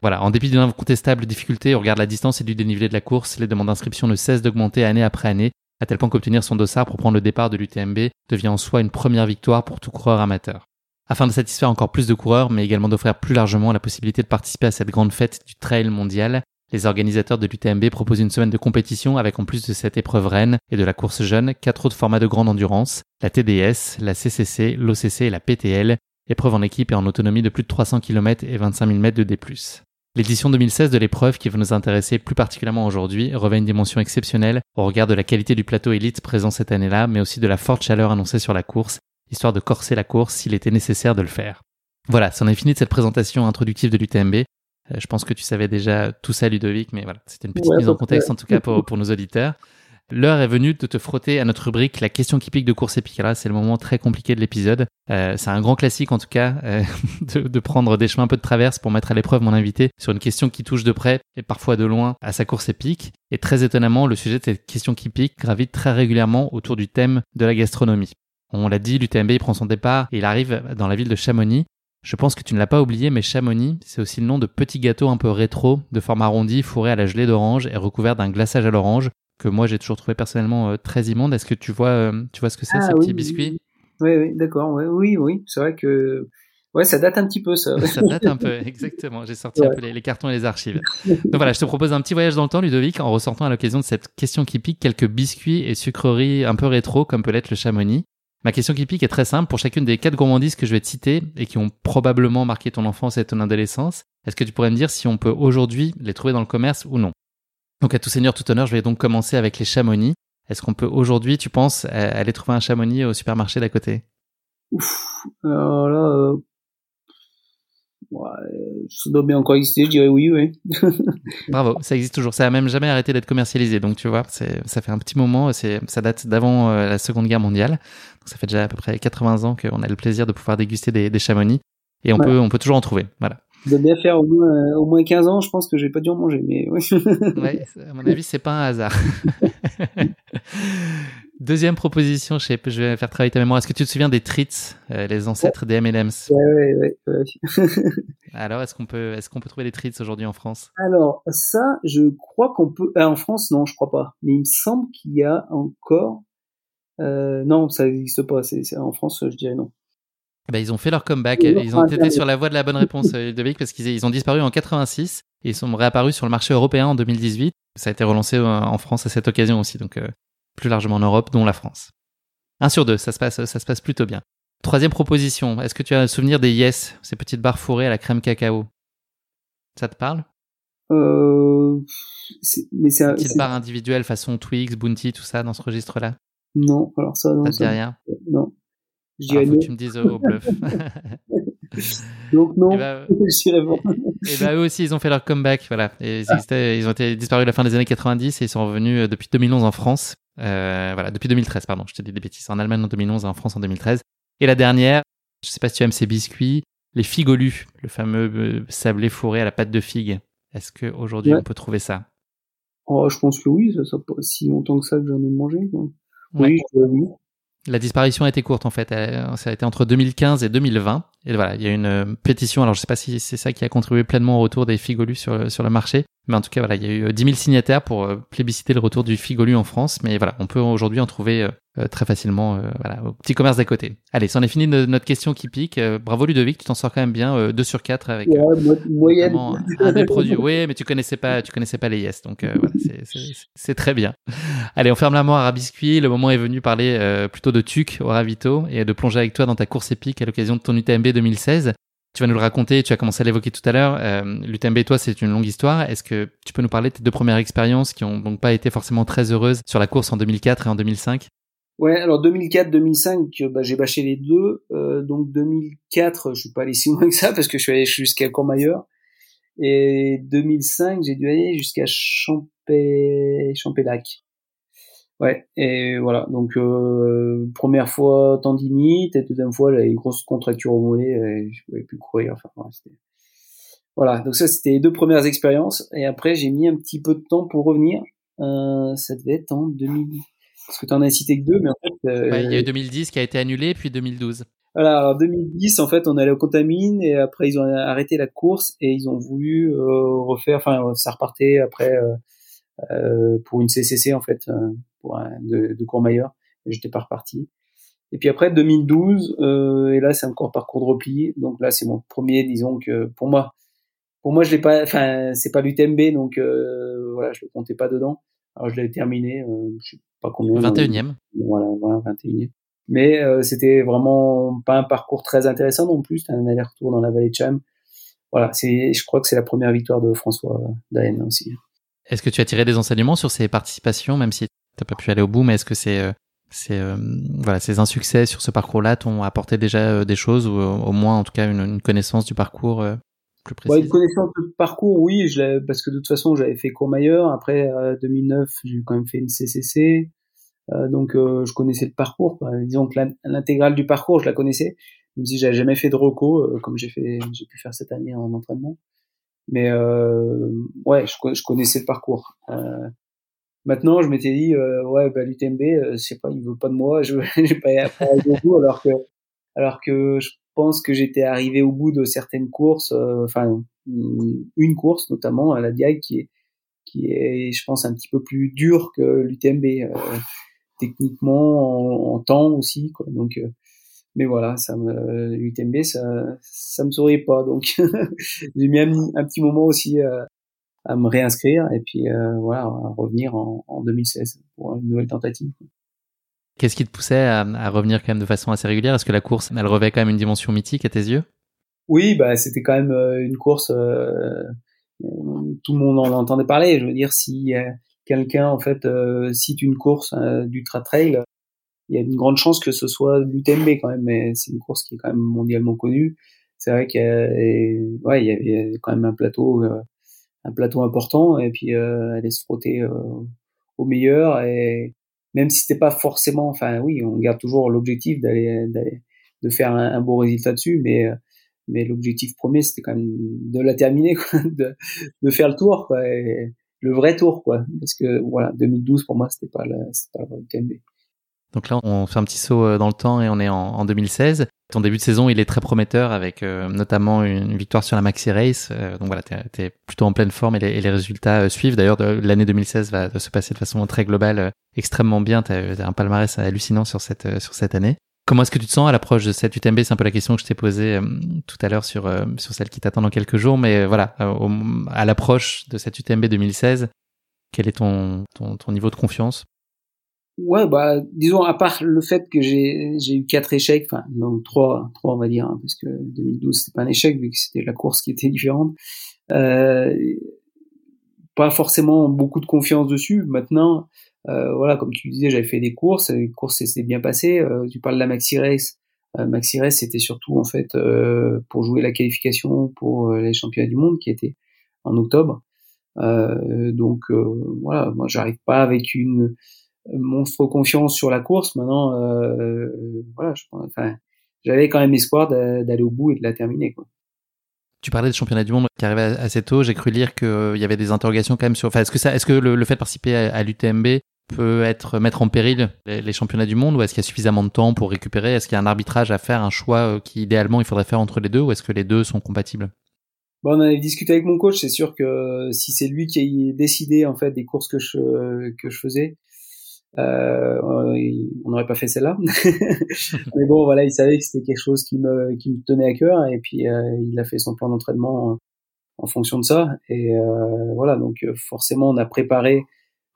Speaker 2: Voilà, en dépit d'une incontestable difficulté, on regarde la distance et du dénivelé de la course, les demandes d'inscription ne cessent d'augmenter année après année, à tel point qu'obtenir son dossard pour prendre le départ de l'UTMB devient en soi une première victoire pour tout coureur amateur. Afin de satisfaire encore plus de coureurs, mais également d'offrir plus largement la possibilité de participer à cette grande fête du trail mondial, les organisateurs de l'UTMB proposent une semaine de compétition avec en plus de cette épreuve reine et de la course jeune, quatre autres formats de grande endurance, la TDS, la CCC, l'OCC et la PTL, épreuve en équipe et en autonomie de plus de 300 km et 25 000 mètres de D+. L'édition 2016 de l'épreuve qui va nous intéresser plus particulièrement aujourd'hui revêt une dimension exceptionnelle au regard de la qualité du plateau élite présent cette année-là, mais aussi de la forte chaleur annoncée sur la course, histoire de corser la course s'il était nécessaire de le faire. Voilà, c'en est fini de cette présentation introductive de l'UTMB. Euh, je pense que tu savais déjà tout ça, Ludovic, mais voilà, c'était une petite mise en contexte en tout cas pour, <laughs> pour nos auditeurs. L'heure est venue de te frotter à notre rubrique La question qui pique de course épique. Là, c'est le moment très compliqué de l'épisode. Euh, c'est un grand classique en tout cas euh, <laughs> de, prendre des chemins un peu de traverse pour mettre à l'épreuve mon invité sur une question qui touche de près et parfois de loin à sa course épique. Et très étonnamment, le sujet de cette question qui pique gravite très régulièrement autour du thème de la gastronomie. On l'a dit, l'UTMB prend son départ et il arrive dans la ville de Chamonix je pense que tu ne l'as pas oublié, mais Chamonix, c'est aussi le nom de petits gâteaux un peu rétro, de forme arrondi, fourré à la gelée d'orange et recouvert d'un glaçage à l'orange, que moi j'ai toujours trouvé personnellement euh, très immonde. Est-ce que tu vois, euh, tu vois ce que c'est, ah ces petits biscuits
Speaker 1: Oui, oui, d'accord. oui, oui, c'est vrai que Ouais, ça date un petit peu, ça. <laughs>
Speaker 2: ça date un peu, <laughs> exactement. J'ai sorti un peu les, les, cartons et les archives. Donc voilà, je te propose un petit voyage dans le temps, Ludovic, en ressortant à l'occasion de cette question qui pique quelques biscuits et sucreries un peu rétro, comme peut l'être le Chamonix. Ma question qui pique est très simple. Pour chacune des quatre gourmandises que je vais te citer et qui ont probablement marqué ton enfance et ton adolescence, est-ce que tu pourrais me dire si on peut aujourd'hui les trouver dans le commerce ou non? Donc à tout seigneur, tout honneur, je vais donc commencer avec les chamonix. Est-ce qu'on peut aujourd'hui, tu penses, aller trouver un chamonix au supermarché d'à côté?
Speaker 1: Ouf, alors là, euh, Ouais, ça doit bien encore exister, je dirais oui, oui. <laughs>
Speaker 2: Bravo, ça existe toujours. Ça a même jamais arrêté d'être commercialisé. Donc tu vois, ça fait un petit moment. Ça date d'avant euh, la Seconde Guerre mondiale. Donc, ça fait déjà à peu près 80 ans qu'on a le plaisir de pouvoir déguster des, des chamonix. Et on peut, on peut toujours en trouver. Voilà.
Speaker 1: Doit bien faire au moins, euh, au moins 15 ans, je pense que j'ai pas dû en manger, mais oui. <laughs>
Speaker 2: ouais, à mon avis, c'est pas un hasard. <laughs> Deuxième proposition, je, sais, je vais faire travailler ta mémoire. Est-ce que tu te souviens des treats, euh, les ancêtres des M&M's?
Speaker 1: Ouais, ouais, ouais. <laughs>
Speaker 2: Alors, est-ce qu'on peut, est-ce qu'on peut trouver des treats aujourd'hui en France?
Speaker 1: Alors, ça, je crois qu'on peut. Ah, en France, non, je crois pas. Mais il me semble qu'il y a encore. Euh, non, ça n'existe pas. C'est, en France, je dirais non.
Speaker 2: Bah, ils ont fait leur comeback. Ils ont été sur la voie de la bonne réponse, euh, Ludovic, parce qu'ils ils ont disparu en 86 et ils sont réapparus sur le marché européen en 2018. Ça a été relancé en France à cette occasion aussi. Donc, plus largement en Europe, dont la France. Un sur deux, ça se passe, ça se passe plutôt bien. Troisième proposition, est-ce que tu as un souvenir des Yes, ces petites barres fourrées à la crème cacao? Ça te parle?
Speaker 1: Euh, mais c'est
Speaker 2: petite barre individuelle façon Twix, Bounty, tout ça dans ce registre-là?
Speaker 1: Non, alors ça non.
Speaker 2: Ça te dit rien?
Speaker 1: Non.
Speaker 2: Je dirais ah, que tu me dises au bluff. <laughs>
Speaker 1: Donc non, et bah,
Speaker 2: et bah, eux aussi, ils ont fait leur comeback, voilà. Et ils, existaient, ils ont été disparus à la fin des années 90 et ils sont revenus euh, depuis 2011 en France. Euh, voilà, depuis 2013, pardon, je te dis des bêtises. En Allemagne en 2011 et en France en 2013. Et la dernière, Je sais pas si tu aimes ces biscuits, les figolus, le fameux sablé fourré à la pâte de figue. Est-ce que aujourd'hui on peut trouver ça?
Speaker 1: Oh, je pense que oui, ça, ça pas si longtemps que ça que j'en ai mangé. Oui, oui.
Speaker 2: La disparition a été courte en fait. Ça a été entre 2015 et 2020. Et voilà, il y a une euh, pétition. Alors je sais pas si c'est ça qui a contribué pleinement au retour des figolus sur, sur le marché. Mais en tout cas, voilà, il y a eu 10 euh, 000 signataires pour euh, plébisciter le retour du figolu en France. Mais voilà, on peut aujourd'hui en trouver euh, très facilement voilà, au petit commerce d'à côté. Allez, c'en est fini de notre question qui pique. bravo Ludovic, tu t'en sors quand même bien. 2 sur 4 avec
Speaker 1: moyenne.
Speaker 2: un des produits. Oui, mais tu connaissais pas, tu connaissais pas les yes. Donc voilà, c'est très bien. Allez, on ferme la moire à biscuit. Le moment est venu parler plutôt de tuc au ravito et de plonger avec toi dans ta course épique à l'occasion de ton UTMB 2016. Tu vas nous le raconter, tu as commencé à l'évoquer tout à l'heure. Euh, L'UTMB, toi, c'est une longue histoire. Est-ce que tu peux nous parler de tes deux premières expériences qui ont donc pas été forcément très heureuses sur la course en 2004 et en 2005
Speaker 1: Ouais, alors 2004-2005, bah, j'ai bâché les deux. Euh, donc 2004, je suis pas allé si loin que ça parce que je suis allé jusqu'à Courmayeur. Et 2005, j'ai dû aller jusqu'à Champé... Champélac. Ouais, et voilà, donc euh, première fois tendinite, et deuxième fois j'avais une grosse contracture au mollet, et je pouvais plus courir. Enfin, voilà, donc ça c'était les deux premières expériences, et après j'ai mis un petit peu de temps pour revenir. Euh, ça devait être en 2000, parce que tu en as cité que deux, mais en fait.
Speaker 2: Euh, ouais, il y a eu 2010 qui a été annulé, puis 2012.
Speaker 1: Voilà, alors 2010 en fait on allait au Contamine et après ils ont arrêté la course et ils ont voulu euh, refaire, enfin ça repartait après euh, pour une CCC en fait pour un, de, de Courmayeur. J'étais pas reparti. Et puis après 2012, euh, et là c'est encore parcours de repli. Donc là c'est mon premier, disons que pour moi, pour moi je l'ai pas, enfin c'est pas l'UTMB, donc euh, voilà je le comptais pas dedans. Alors je l'ai terminé, euh, je sais pas combien.
Speaker 2: 21e.
Speaker 1: voilà, voilà 21e. Mais euh, c'était vraiment pas un parcours très intéressant non plus. C'était un aller-retour dans la vallée de Cham. Voilà, c'est, je crois que c'est la première victoire de François Daen aussi.
Speaker 2: Est-ce que tu as tiré des enseignements sur ces participations, même si t'as pas pu aller au bout, mais est-ce que c'est euh, c'est euh, voilà ces insuccès sur ce parcours-là t'ont apporté déjà euh, des choses ou au moins en tout cas une, une connaissance du parcours plus précise
Speaker 1: ouais, Une connaissance du parcours, oui, je parce que de toute façon j'avais fait Courmayeur. Après 2009, j'ai quand même fait une CCC, donc je connaissais le parcours. Quoi. Disons que l'intégrale du parcours, je la connaissais, même si j'avais jamais fait de reco comme j'ai fait, j'ai pu faire cette année en entraînement. Mais ouais, je, connaissais le parcours. Maintenant, je m'étais dit, euh, ouais, bah, l'UTMB, euh, sais pas, il veut pas de moi, <laughs> je vais pas aller alors que, alors que je pense que j'étais arrivé au bout de certaines courses, euh, enfin, une course notamment à la Diag qui est, qui est, je pense, un petit peu plus dure que l'UTMB, euh, techniquement, en, en, temps aussi, quoi. Donc, euh, mais voilà, ça me, l'UTMB, ça, ça me souriait pas, donc <laughs> j'ai mis un, un, petit moment aussi à me réinscrire et puis euh, voilà à revenir en, en, 2016 pour une nouvelle tentative.
Speaker 2: Qu'est-ce qui te poussait à, à, revenir quand même de façon assez régulière? Est-ce que la course, elle revêt quand même une dimension mythique à tes yeux?
Speaker 1: Oui, bah c'était quand même euh, une course. Euh, tout le monde en entendait parler. Je veux dire, si quelqu'un en fait euh, cite une course euh, d'ultra trail, il y a une grande chance que ce soit l'UTMB quand même. Mais c'est une course qui est quand même mondialement connue. C'est vrai qu'il y, ouais, il y avait quand même un plateau un plateau important et puis euh, aller se frotter euh, au meilleur et même si c'était pas forcément enfin oui on garde toujours l'objectif d'aller de faire un, beau résultat dessus mais mais l'objectif premier c'était quand même de la terminer quoi, <laughs> de, de faire le tour quoi et le vrai tour quoi parce que voilà 2012 pour moi c'était pas le c'était pas le TMB
Speaker 2: donc là, on fait un petit saut euh, dans le temps et on est en, en 2016. Ton début de saison, il est très prometteur avec euh, notamment une victoire sur la Maxi Race. Euh, donc voilà, tu es, plutôt en pleine forme et les, résultats suivent. D'ailleurs, l'année 2016 va se passer de façon très globale, extrêmement bien. Tu as, un palmarès hallucinant sur cette, sur cette année. Comment est-ce que tu te sens à l'approche de cette UTMB C'est un peu la question que je t'ai posée tout à l'heure sur, sur celle qui t'attend dans quelques jours. Mais voilà, à l'approche de cette UTMB 2016, quel est ton, ton niveau de confiance?
Speaker 1: Ouais, bah, disons, à part le fait que j'ai, j'ai eu quatre échecs, enfin, non, trois, trois, on va dire, hein, parce que 2012, c'était pas un échec, vu que c'était la course qui était différente. Euh, pas forcément beaucoup de confiance dessus. Maintenant, euh, voilà, comme tu disais, j'avais fait des courses, les courses s'étaient bien passées. Euh, tu parles de la Maxi Race. Euh, Maxi Race, c'était surtout, en fait, euh, pour jouer la qualification pour les championnats du monde, qui était en octobre. donc, voilà, moi, j'arrive pas avec une, monstre confiance sur la course. Maintenant, euh, voilà, je, enfin, j'avais quand même espoir d'aller au bout et de la terminer. Quoi.
Speaker 2: Tu parlais des championnats du monde qui arrivaient assez tôt. J'ai cru lire qu'il euh, y avait des interrogations quand même sur. Enfin, est-ce que ça, est-ce que le, fait de participer à, l'UTMB peut être mettre en péril les, championnats du monde ou est-ce qu'il y a suffisamment de temps pour récupérer? Est-ce qu'il y a un arbitrage à faire, un choix euh, qui idéalement il faudrait faire entre les deux ou est-ce que les deux sont compatibles?
Speaker 1: Bon, on avait discuté avec mon coach. C'est sûr que si c'est lui qui a décidé en fait des courses que je que je faisais, euh, on n'aurait pas fait celle-là. <laughs> <laughs> Mais bon, voilà, il savait que c'était quelque chose qui me, qui me tenait à cœur et puis euh, il a fait son plan d'entraînement en, fonction de ça. Et euh, voilà, donc euh, forcément, on a préparé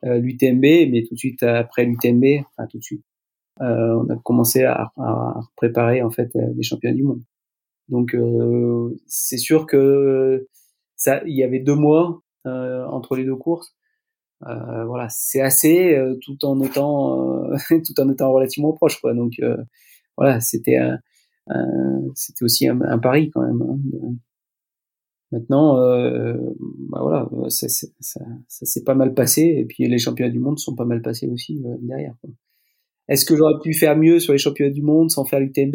Speaker 1: euh, l'UTMB, mais tout de suite après l'UTMB, enfin tout de suite, on a commencé à, à, préparer en fait les championnats du monde. Donc c'est sûr que ça, il y avait deux mois entre les deux courses. Euh, voilà, c'est assez euh, tout en étant euh, <laughs> tout en étant relativement proche quoi. Donc voilà, c'était c'était aussi un, pari quand même. Hein, Maintenant, bah voilà, ça, s'est pas mal passé et puis les championnats du monde sont pas mal passés aussi derrière. Est-ce que j'aurais pu faire mieux sur les championnats du monde sans faire l'UTMB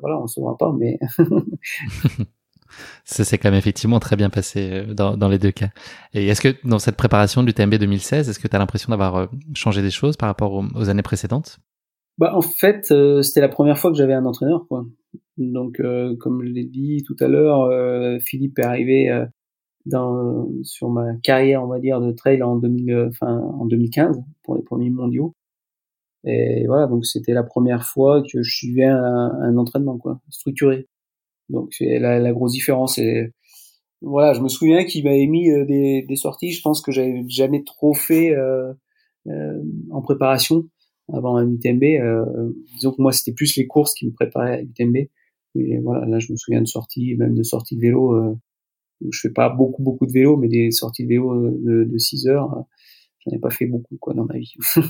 Speaker 1: Voilà, on ne saura pas, mais <laughs>
Speaker 2: Ça s'est quand même effectivement très bien passé euh, dans, les deux cas. Et est-ce que dans cette préparation du TMB 2016, est-ce que tu as l'impression d'avoir euh, changé des choses par rapport aux, années précédentes?
Speaker 1: Bah, En fait, euh, c'était la première fois que j'avais un entraîneur. Donc, comme je l'ai dit tout à l'heure, Philippe est arrivé sur ma carrière, on va dire, de trail en, 2000, enfin, en 2015 pour les premiers mondiaux. Et voilà, donc c'était la première fois que je suivais un, un entraînement quoi, structuré. Donc c'est la, la, grosse différence. Et voilà, je me souviens qu'il m'avait mis euh, des, des, sorties. Je pense que j'avais jamais trop fait euh, euh, en préparation avant un UTMB. Euh, disons que moi c'était plus les courses qui me préparaient à l'UTMB. Et voilà, là je me souviens de sorties, même de sorties de vélo. Euh, je fais pas beaucoup beaucoup de vélo, mais des sorties de vélo de, de 6 heures, j'en ai pas fait beaucoup quoi dans ma vie. <laughs>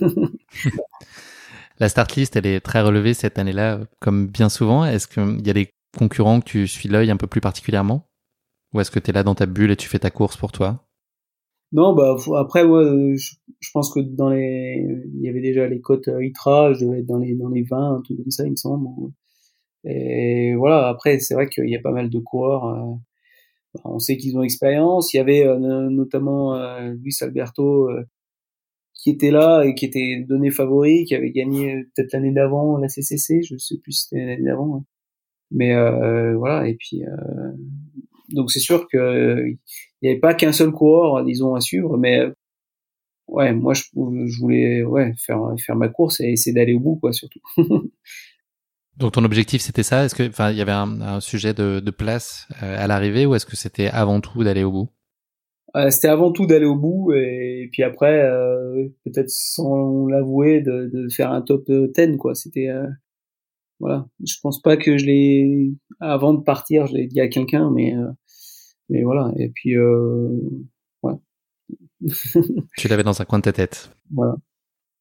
Speaker 2: La start list, elle est très relevée cette année-là, comme bien souvent. Est-ce qu'il y a des concurrents que tu suis l'œil un peu plus particulièrement? Ou est-ce que tu es là dans ta bulle et tu fais ta course pour toi?
Speaker 1: Non, bah après moi je, pense que dans les il y avait déjà les cotes euh, ITRA, je devais être dans les dans les 20, un truc comme ça, il me semble. Et voilà, après c'est vrai qu'il y a pas mal de coureurs euh, on sait qu'ils ont expérience, il y avait euh, notamment Luis Alberto qui était là et qui était donné favori, qui avait gagné peut-être l'année d'avant la CCC, je sais plus si c'était l'année d'avant. Hein. Mais euh, voilà, et puis euh, donc c'est sûr que il n'y avait pas qu'un seul coureur, disons, à suivre, mais ouais, moi je, je voulais ouais faire faire ma course et essayer d'aller au bout, quoi, surtout. <laughs>
Speaker 2: Donc ton objectif c'était ça? Est-ce que enfin il y avait un, un sujet de, de place euh, à l'arrivée ou est-ce que c'était avant tout d'aller au bout?
Speaker 1: Euh, C'était avant tout d'aller au bout et, puis après euh, peut-être sans l'avouer de, de, faire un top 10 quoi. C'était voilà, je pense pas que je l'ai avant de partir, je l'ai dit à quelqu'un, mais euh, mais voilà. Et puis euh, ouais. <laughs>
Speaker 2: tu l'avais dans un coin de ta tête.
Speaker 1: Voilà.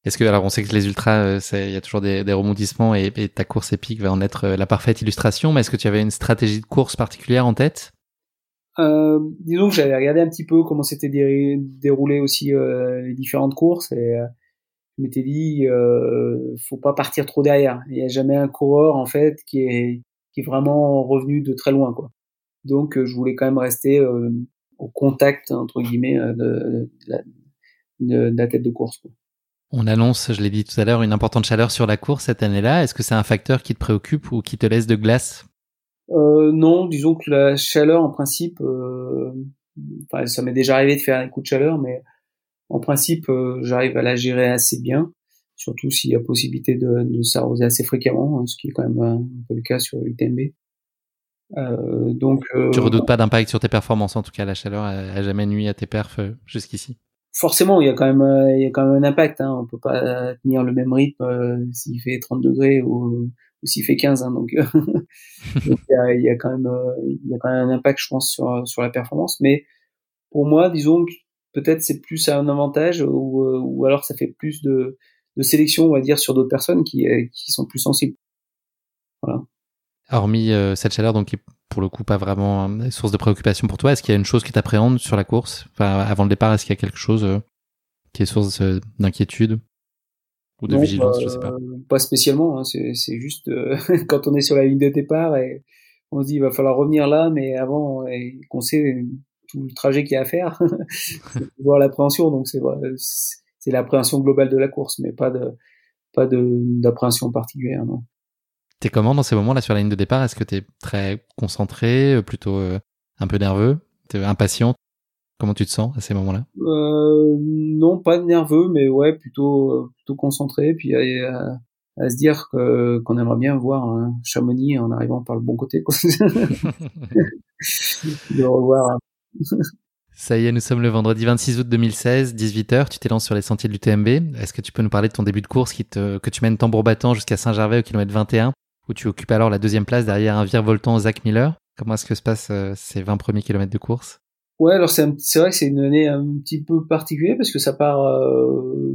Speaker 2: Est-ce que alors on sait que les ultras, il y a toujours des, des rebondissements et, ta course épique va en être la parfaite illustration. Mais est-ce que tu avais une stratégie de course particulière en tête?
Speaker 1: Euh, disons que j'avais regardé un petit peu comment s'étaient déroulées aussi euh, les différentes courses et m'étais dit euh, faut pas partir trop derrière. Il n'y a jamais un coureur en fait qui est qui est vraiment revenu de très loin quoi. Donc euh, je voulais quand même rester euh, au contact entre guillemets euh, de, de, la, tête de course. Quoi.
Speaker 2: On annonce, je l'ai dit tout à l'heure, une importante chaleur sur la course cette année-là. Est-ce que c'est un facteur qui te préoccupe ou qui te laisse de glace?
Speaker 1: Euh, Non, disons que la chaleur en principe, enfin, ça m'est déjà arrivé de faire un coup de chaleur, mais en principe, euh, j'arrive à la gérer assez bien, surtout s'il y a possibilité de, de s'arroser assez fréquemment, hein, ce qui est quand même un, peu le cas sur l'UTMB.
Speaker 2: Euh, donc, euh, tu redoutes pas d'impact sur tes performances, en tout cas la chaleur a, jamais nuit à tes perfs euh, jusqu'ici.
Speaker 1: Forcément, il y a quand même il y a quand même un impact. Hein. On peut pas tenir le même rythme s'il fait 30 degrés ou, ou s'il fait 15. Hein, <laughs> donc, il, y y a quand même il y a quand même un impact, je pense, sur sur la performance. Mais pour moi, disons peut-être c'est plus un avantage ou, euh, ou alors ça fait plus de, de sélection, on va dire, sur d'autres personnes qui, euh, qui sont plus sensibles. Voilà.
Speaker 2: Hormis euh, cette chaleur, donc qui pour le coup pas vraiment source de préoccupation pour toi, est-ce qu'il y a une chose qui t'appréhende sur la course? Enfin, Avant le départ, est-ce qu'il y a quelque chose qui est source d'inquiétude? Ou de vigilance, je sais pas.
Speaker 1: Pas spécialement. Hein, c'est juste <laughs> quand on est sur la ligne de départ et on se dit il va falloir revenir là, mais avant qu'on sait tout le trajet qu'il y a à faire, <laughs> voir l'appréhension. Donc c'est c'est l'appréhension globale de la course, mais pas de pas d'appréhension particulière, non.
Speaker 2: T'es comment dans ces moments-là sur la ligne de départ? Est-ce que t'es très concentré, euh, plutôt euh, un peu nerveux, es impatient? Comment tu te sens à ces moments-là?
Speaker 1: Euh, Non, pas nerveux, mais ouais, plutôt plutôt concentré, puis à, à se dire que qu'on aimerait bien voir un Chamonix en arrivant par le bon côté, quoi. <laughs> <laughs> de revoir.
Speaker 2: Ça y est, nous sommes le vendredi 26 août 2016, 18h. Tu t'élances sur les sentiers de l'UTMB. Est-ce que tu peux nous parler de ton début de course que tu mènes tambour battant jusqu'à Saint-Gervais au kilomètre 21, où tu occupes alors la deuxième place derrière un virevoltant Zach Miller? Comment est-ce que se passent euh, ces 20 premiers kilomètres de course?
Speaker 1: Ouais, alors c'est, vrai que c'est une année un petit peu particulière parce que ça part euh,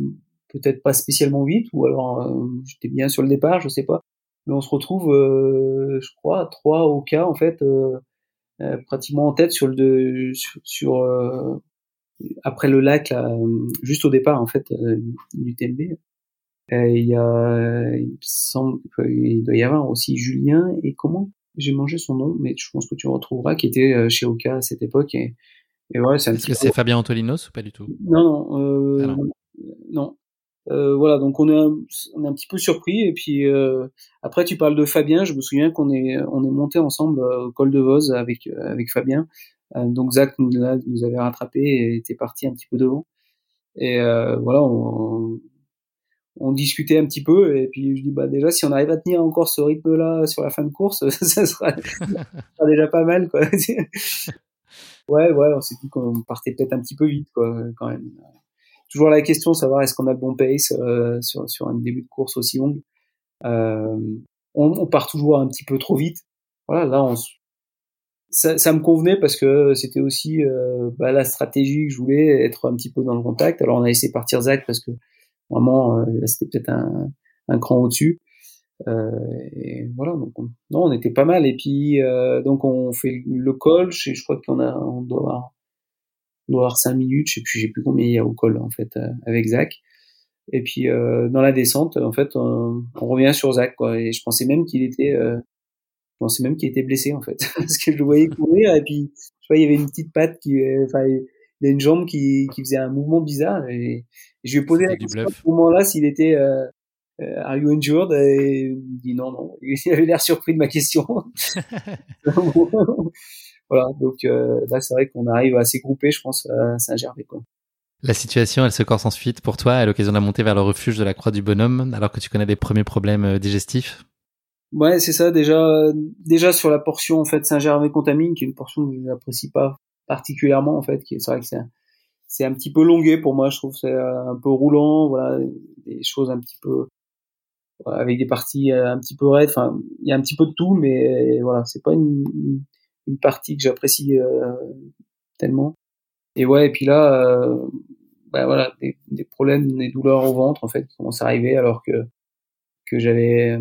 Speaker 1: peut-être pas spécialement vite, ou alors euh, j'étais bien sur le départ, je sais pas. Mais on se retrouve, je crois, à trois au cas en fait pratiquement en tête sur le sur, euh, après le lac juste au départ en fait euh, du TMB. il y a il, semble, il doit y avoir aussi Julien et comment j'ai mangé son nom mais je pense que tu retrouveras qui était chez Oka à cette époque et,
Speaker 2: et voilà c'est Est-ce que c'est Fabien Antolinos ou pas du tout?
Speaker 1: Non non, ah non. non. Euh, voilà, donc on est, un, on est un petit peu surpris. Et puis euh, après, tu parles de Fabien. Je me souviens qu'on est, on est monté ensemble euh, au col de Voz avec avec Fabien. donc Zach nous, nous avait rattrapé et était parti un petit peu devant. Et voilà, on, on discutait un petit peu et puis je dis bah déjà si on arrive à tenir encore ce rythme là sur la fin de course <laughs> <laughs> ça sera, déjà pas mal quoi <laughs> ouais ouais on s'est dit qu'on partait peut-être un petit peu vite quoi quand même toujours la question de savoir est-ce qu'on a le bon pace euh, sur, sur un début de course aussi long. Euh, on, on, part toujours un petit peu trop vite. Voilà, là, on, ça, ça me convenait parce que c'était aussi euh, bah, la stratégie que je voulais être un petit peu dans le contact. Alors on a laissé partir Zach parce que vraiment euh, c'était peut-être un, un cran au-dessus. Euh, et voilà, donc on, non, on était pas mal. Et puis euh, donc on fait le col. Je, je crois qu'on a, on doit avoir doit avoir 5 minutes, je sais plus, j'ai plus combien il y a au col en fait euh, avec Zach. Et puis euh, dans la descente, en fait, on, revient sur Zach quoi. Et je pensais même qu'il était, euh, je pensais même qu'il était blessé en fait, <laughs> parce que je le voyais courir et puis je vois il y avait une petite patte qui, enfin, il y a une jambe qui, qui faisait un mouvement bizarre et, je lui ai posé la question à ce moment-là s'il était euh, Are you injured? Et il me dit non, non. <laughs> Il avait l'air surpris de ma question. <laughs> voilà, donc euh, là c'est vrai qu'on arrive assez groupé, je pense, à Saint-Gervais. Quoi.
Speaker 2: La situation, elle se corse ensuite pour toi à l'occasion de la montée vers le refuge de la Croix du Bonhomme, alors que tu connais des premiers problèmes euh, digestifs?
Speaker 1: Ouais, c'est ça. Déjà, déjà sur la portion en fait Saint-Gervais-Contamine, qui est une portion que je n'apprécie pas particulièrement en fait, qui est, c'est vrai que c'est un, c'est un petit peu longué pour moi. Je trouve c'est euh, un peu roulant, voilà, des choses un petit peu avec des parties un petit peu raides. Enfin, il y a un petit peu de tout, mais voilà, c'est pas une, une partie que j'apprécie euh, tellement. Et ouais, et puis là, euh, bah voilà, des, des, problèmes, des douleurs au ventre en fait qui commencent à alors que que j'avais,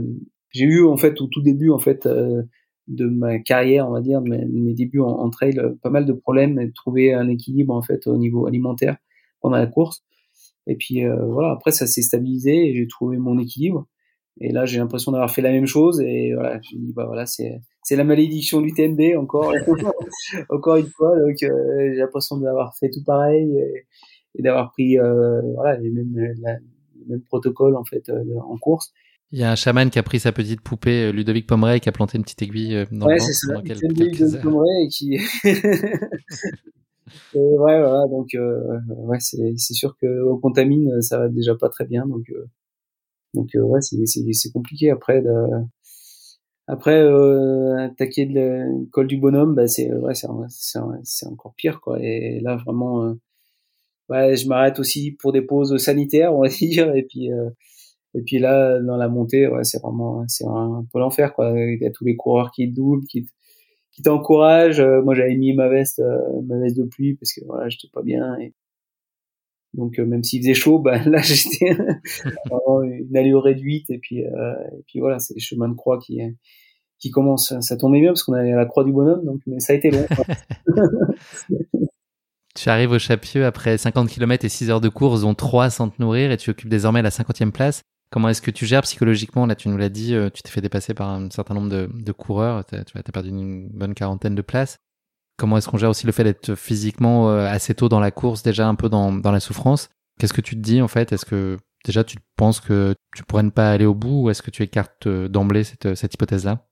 Speaker 1: j'ai eu en fait au tout début en fait euh, de ma carrière, on va dire, mes, débuts en, trail, pas mal de problèmes et de trouver un équilibre en fait au niveau alimentaire pendant la course. Et puis voilà, après ça s'est stabilisé et j'ai trouvé mon équilibre. Et là, j'ai l'impression d'avoir fait la même chose. Et voilà, je me dis, bah voilà, c'est, c'est la malédiction du TND encore, <laughs> encore une fois. Donc, euh, j'ai l'impression d'avoir fait tout pareil et, d'avoir pris, euh, voilà, les mêmes, la, les mêmes protocoles, en fait, euh, en course.
Speaker 2: Il y a un chaman qui a pris sa petite poupée, Ludovic Pomeray, qui a planté une petite aiguille dans
Speaker 1: ouais, le c'est ça. Ludovic Pomeray qui, <laughs> et ouais, voilà, donc, ouais, c'est, c'est sûr que au contamine, ça va déjà pas très bien, donc, donc euh, ouais, c'est compliqué après après euh, attaquer le col du bonhomme, bah c'est ouais, c'est encore pire quoi. Et là vraiment, euh, ouais, je m'arrête aussi pour des pauses sanitaires, on va <laughs> dire. Et puis et puis là dans la montée, ouais, c'est vraiment c'est un peu l'enfer quoi. Il y a tous les coureurs qui doublent, qui t'encouragent. moi j'avais mis ma veste ma veste de pluie parce que voilà j'étais pas bien donc euh, même s'il faisait chaud, <laughs> bah, là j'étais une allure réduite et puis euh, et puis voilà, c'est les chemins de croix qui qui commencent. Ça tombait bien parce qu'on allait à la croix du bonhomme, donc mais ça a été long. <laughs>
Speaker 2: tu arrives au Chapieux après 50 km et 6 heures de course, dont 3 sans te nourrir, et tu occupes désormais la 50e place. Comment est-ce que tu gères psychologiquement? Là, tu nous l'as dit, tu t'es fait dépasser par un certain nombre de coureurs, tu as, perdu une bonne quarantaine de places. Comment est-ce qu'on gère aussi le fait d'être physiquement assez tôt dans la course, déjà un peu dans, dans la souffrance? Qu'est-ce que tu te dis en fait? Est-ce que déjà tu penses que tu pourrais ne pas aller au bout ou est-ce que tu écartes d'emblée cette, cette hypothèse-là?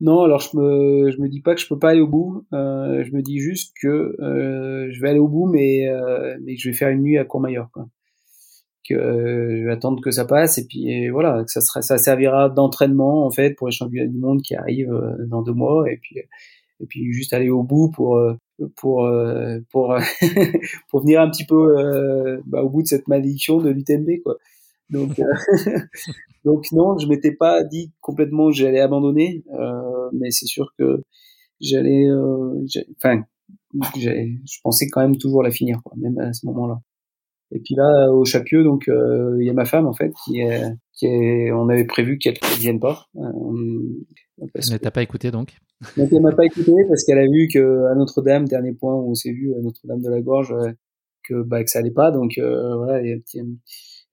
Speaker 1: Non, alors je me je me dis pas que je peux pas aller au bout. Euh, je me dis juste que euh, je vais aller au bout, mais euh, mais je vais faire une nuit à Courmayeur, quoi. Que euh, je vais attendre que ça passe et puis voilà, que ça ça servira d'entraînement en fait pour les championnats du monde qui arrivent euh, dans deux mois et puis et puis juste aller au bout pour pour pour <laughs> pour venir un petit peu bah, au bout de cette malédiction de l'UTMB quoi. Donc, euh, <laughs> donc non, je m'étais pas dit complètement que j'allais abandonner, euh, mais c'est sûr que j'allais, euh, enfin, je pensais quand même toujours la finir, quoi, même à ce moment-là. Et puis là, au Chapieux, donc euh, il y a ma femme en fait qui est, qui est, on avait prévu qu'elle ne vienne pas.
Speaker 2: Euh, parce elle t'a pas écouté donc?
Speaker 1: Donc elle m'a pas écouté parce qu'elle a vu que à Notre-Dame, dernier point où on s'est vu à Notre-Dame de la Gorge, que bah que ça allait pas. Donc voilà, un petit,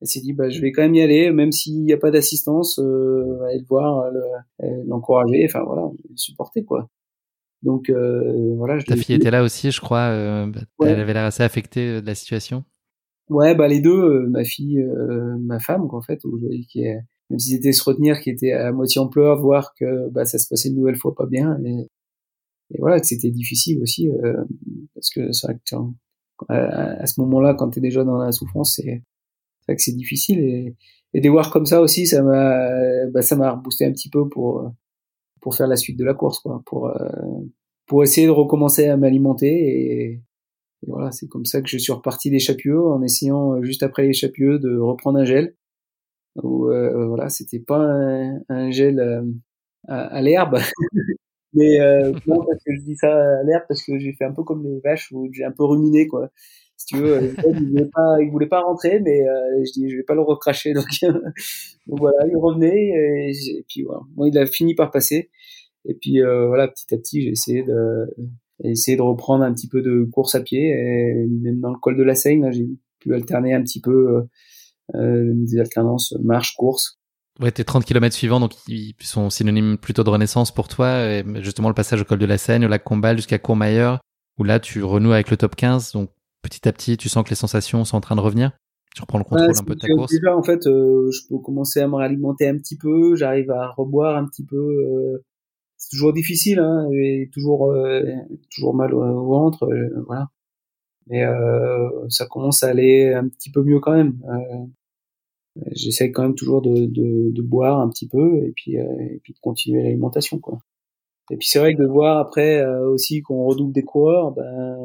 Speaker 1: elle s'est dit bah je vais quand même y aller même s'il n'y a pas d'assistance euh, aller le voir l'encourager. Enfin voilà supporter quoi. Donc euh, voilà je
Speaker 2: ta fille était là aussi je crois euh, bah, elle avait l'air assez affectée euh, de la situation.
Speaker 1: Ouais bah les deux euh, ma fille ma femme quoi, en fait qui est, même s'ils étaient se retenir qui était à moitié en pleurs voir que bah ça se passait une nouvelle fois pas bien et, et voilà que c'était difficile aussi parce que c'est vrai que à, ce moment-là quand tu es déjà dans la souffrance c'est c'est que c'est difficile et, et des voir comme ça aussi, ça m'a, bah, ça m'a reboosté un petit peu pour pour faire la suite de la course, quoi, pour euh, pour essayer de recommencer à m'alimenter et, voilà, c'est comme ça que je suis reparti des chapieux en essayant euh, juste après les chapieux de reprendre un gel. Où, euh, voilà, c'était pas un, gel à, à l'herbe, <laughs> mais non parce que je dis ça à l'herbe parce que j'ai fait un peu comme les vaches où j'ai un peu ruminé quoi si tu veux. il voulait pas, il voulait pas rentrer, mais euh, je dis, je vais pas le recracher. Donc, <laughs> donc voilà, il revenait et, puis voilà. Bon, il a fini par passer. Et puis euh, voilà, petit à petit, j'ai essayé de, essayer de reprendre un petit peu de course à pied. Et même dans le col de la Seine, j'ai pu alterner un petit peu euh, des alternances marche-course.
Speaker 2: Ouais, tes 30 km suivants, donc ils sont synonymes plutôt de renaissance pour toi. Et justement, le passage au col de la Seine, au lac Combal jusqu'à Courmayeur, où là, tu renoues avec le top 15. Donc, petit à petit, tu sens que les sensations sont en train de revenir Tu reprends le contrôle un peu de ta course
Speaker 1: Déjà, en fait, euh, je peux commencer à me réalimenter un petit peu, j'arrive à reboire un petit peu. Euh, c'est toujours difficile, hein, j'ai toujours, euh, toujours mal au, ventre, voilà. Mais ça commence à aller un petit peu mieux quand même. J'essaie quand même toujours de, de, de, boire un petit peu et puis, et puis de continuer l'alimentation, quoi. Et puis c'est vrai que de voir après aussi qu'on redouble des coureurs, ben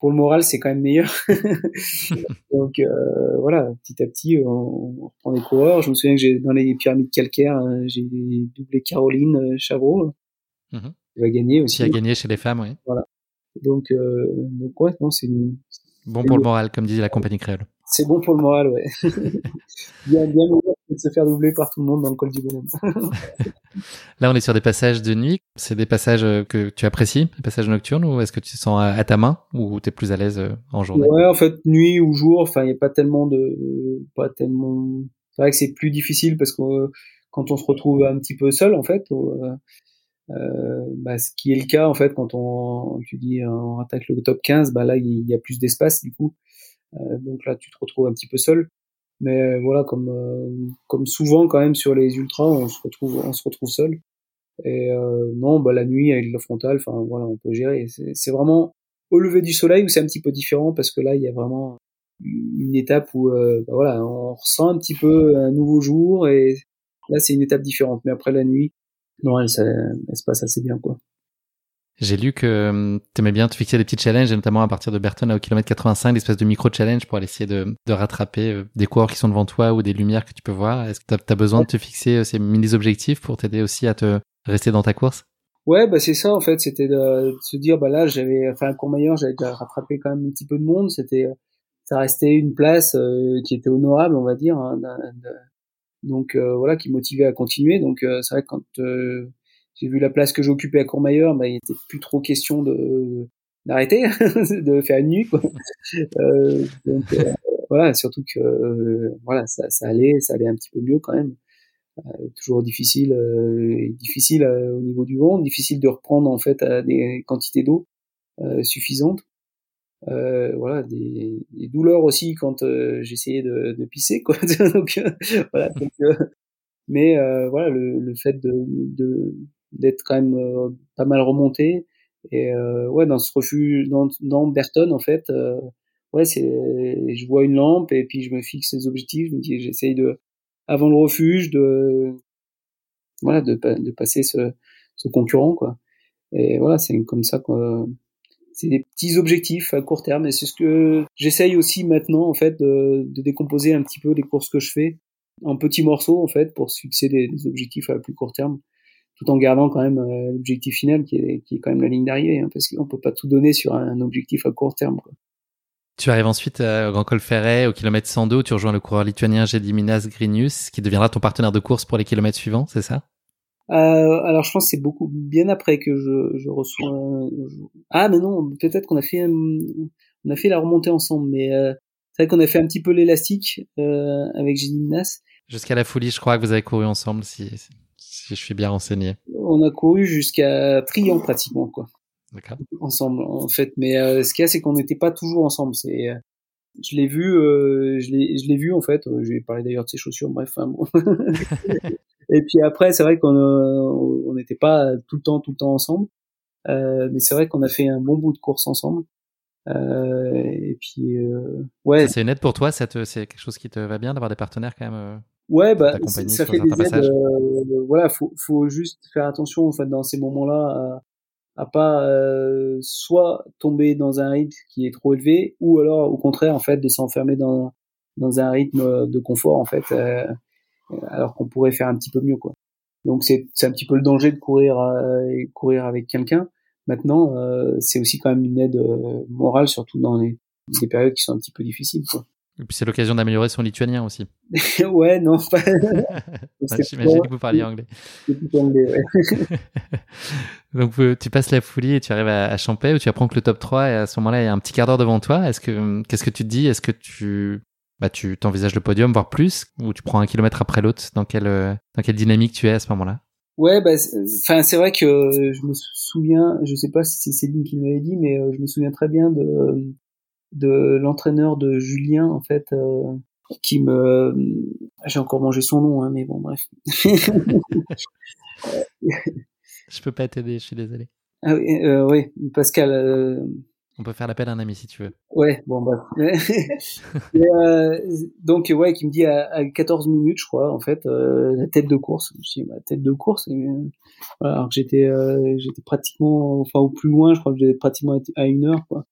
Speaker 1: pour le moral, c'est quand même meilleur. <laughs> Donc euh, voilà, petit à petit, on, on, reprend des coureurs. Je me souviens que j'ai dans les pyramides calcaires, euh, j'ai doublé Caroline euh, Chavreau. Mmh. Elle a gagné aussi.
Speaker 2: Qui a gagné chez les femmes, oui.
Speaker 1: Voilà. Donc, euh, donc ouais, non, c'est
Speaker 2: bon pour le moral, comme disait la compagnie créole.
Speaker 1: C'est bon pour le moral, ouais. <laughs> bien, bien de se faire doubler par tout le monde dans le col du bonhomme. <laughs>
Speaker 2: Là, on est sur des passages de nuit. C'est des passages euh, que tu apprécies, des passages nocturnes, ou est-ce que tu te sens à, ta main, ou tu es plus à l'aise euh, en journée?
Speaker 1: Ouais, en fait, nuit ou jour, enfin, il n'y a pas tellement de, pas tellement. C'est vrai que c'est plus difficile parce que euh, quand on se retrouve un petit peu seul, en fait, euh, bah, ce qui est le cas en fait quand on, tu dis on attaque le top 15, bah là il y a plus d'espace du coup, donc là tu te retrouves un petit peu seul. Mais euh, voilà, comme euh, comme souvent quand même sur les ultras, on se retrouve on se retrouve seul. Et euh, non, bah la nuit avec le frontal, enfin voilà, on peut gérer. C'est vraiment au lever du soleil où c'est un petit peu différent? Parce que là il y a vraiment une étape où bah, voilà, on ressent un petit peu un nouveau jour et là c'est une étape différente. Mais après la nuit, non, elle, elle se passe assez bien quoi.
Speaker 2: J'ai lu que hum, tu aimais bien te fixer des petits challenges, et notamment à partir de Burton au kilomètre 85, l'espèce de micro-challenge pour aller essayer de, de rattraper euh, des coureurs qui sont devant toi ou des lumières que tu peux voir. Est-ce que tu as, besoin de te fixer euh, ces mini-objectifs pour t'aider aussi à te rester dans ta course?
Speaker 1: Ouais, bah c'est ça en fait, c'était de, se dire bah là j'avais enfin un Courmayeur, j'avais déjà rattrapé quand même un petit peu de monde, c'était ça restait une place euh, qui était honorable, on va dire, hein, donc voilà qui motivait à continuer. Donc c'est vrai que quand j'ai vu la place que j'occupais à Courmayeur, bah, il était plus trop question de d'arrêter, <laughs> de faire une nuit. Quoi. Euh, donc, euh, voilà, surtout que voilà, ça, ça allait, ça allait un petit peu mieux quand même. toujours difficile, difficile au niveau du vent, difficile de reprendre en fait à des quantités d'eau suffisantes. voilà, des, des, douleurs aussi quand j'essayais de, de, pisser, quoi. <laughs> donc, voilà, donc, mais voilà, le, le fait de, de d'être quand même euh, pas mal remonté. Et euh, ouais, dans ce refuge, dans, dans Berton, en fait, euh, ouais, c'est, je vois une lampe et puis je me fixe des objectifs. Je me dis, j'essaye de, avant le refuge, de, voilà, de, de passer ce, ce concurrent, quoi. Et voilà, c'est comme ça que c'est des petits objectifs à court terme et c'est ce que j'essaye aussi maintenant en fait de, de, décomposer un petit peu les courses que je fais en petits morceaux en fait pour fixer des, des objectifs à plus court terme tout en gardant quand même euh, l'objectif final qui est, qui est quand même la ligne d'arrivée, hein, parce qu'on peut pas tout donner sur un, objectif à court terme. Quoi.
Speaker 2: Tu arrives ensuite euh, au Grand Col Ferret, au kilomètre 102, où tu rejoins le coureur lituanien Gediminas Grinius, qui deviendra ton partenaire de course pour les kilomètres suivants, c'est ça?
Speaker 1: Euh, alors je pense que c'est beaucoup bien après que je, je reçois. Ah mais non, peut-être qu'on a fait on a fait la remontée ensemble, mais euh, c'est vrai qu'on a fait un petit peu l'élastique euh, avec Gediminas.
Speaker 2: Jusqu'à la folie, je crois que vous avez couru ensemble. Si, si je suis bien renseigné.
Speaker 1: On a couru jusqu'à Trian pratiquement, quoi.
Speaker 2: D'accord.
Speaker 1: Ensemble, en fait. Mais euh, ce qu'il y a, c'est qu'on n'était pas toujours ensemble. C'est, euh, je l'ai vu, euh, je l'ai, je l'ai vu en fait. Je vais parler d'ailleurs de ses chaussures. Bref, bon. <laughs> Et puis après, c'est vrai qu'on on n'était pas tout le temps, tout le temps ensemble. mais c'est vrai qu'on a fait un bon bout de course ensemble. et puis, ouais.
Speaker 2: c'est une aide pour toi. C'est quelque chose qui te va bien d'avoir des partenaires quand même.
Speaker 1: Ouais, bah, ça fait des aides. Euh, voilà, faut, faut juste faire attention en fait dans ces moments-là à, à pas euh, soit tomber dans un rythme qui est trop élevé, ou alors au contraire en fait de s'enfermer dans dans un rythme de confort en fait, euh, alors qu'on pourrait faire un petit peu mieux quoi. Donc c'est c'est un petit peu le danger de courir courir avec quelqu'un. Maintenant, c'est aussi quand même une aide morale, surtout dans les, les périodes qui sont un petit peu difficiles quoi.
Speaker 2: Et puis c'est l'occasion d'améliorer son lituanien aussi. <laughs>
Speaker 1: ouais, non, pas. <laughs>
Speaker 2: J'imagine que vous parliez anglais. anglais ouais. <laughs> Donc tu passes la folie et tu arrives à, à Champais où tu apprends que le top 3 et à ce moment-là il y a un petit quart d'heure devant toi. Est-ce que qu'est-ce que tu te dis? Est-ce que tu bah tu t'envisages le podium voire plus ou tu prends un kilomètre après l'autre? Dans quelle dans quelle dynamique tu es à ce moment-là?
Speaker 1: Ouais, bah, enfin c'est vrai que je me souviens, je sais pas si c'est Céline qui m'avait dit, mais euh, je me souviens très bien de de l'entraîneur de Julien en fait euh, qui me j'ai encore mangé son nom hein, mais bon bref. <laughs>
Speaker 2: Je peux pas t'aider je suis désolé.
Speaker 1: Ah oui, euh, oui Pascal euh...
Speaker 2: on peut faire l'appel à un ami si tu veux.
Speaker 1: ouais bon bah. <laughs> Euh, donc ouais qui me dit à, à, 14 minutes je crois en fait la tête de course. Je dis ma tête de course voilà, alors que j'étais j'étais pratiquement enfin au plus loin je crois que j'étais pratiquement à une heure quoi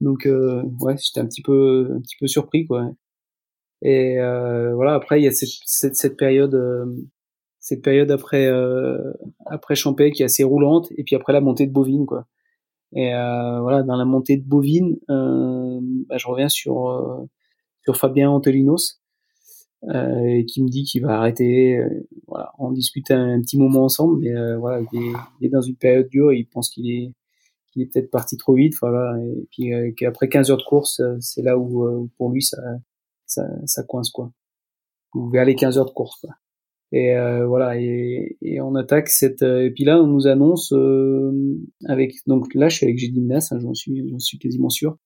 Speaker 1: donc euh, ouais, j'étais un petit peu un petit peu surpris quoi. Et euh, voilà, après il y a cette, cette, cette période euh, cette période après euh, après Champais qui est assez roulante et puis après la montée de Bovine quoi. Et euh, voilà, dans la montée de Bovine, euh, bah, je reviens sur sur Fabien Antelinos euh, qui me dit qu'il va arrêter. voilà, on discute un, petit moment ensemble, mais voilà, il est, il est, dans une période dure. Il pense qu'il est qu'il est peut-être parti trop vite, voilà, et puis euh, qu'après 15 heures de course, euh, c'est là où euh, pour lui ça, ça, ça coince quoi. Ou vers les 15 heures de course. Quoi. Et euh, voilà, et, et, on attaque cette. et puis là, on nous annonce avec. Donc là, je suis avec Gédy Minas, hein, j'en suis, j'en suis quasiment sûr.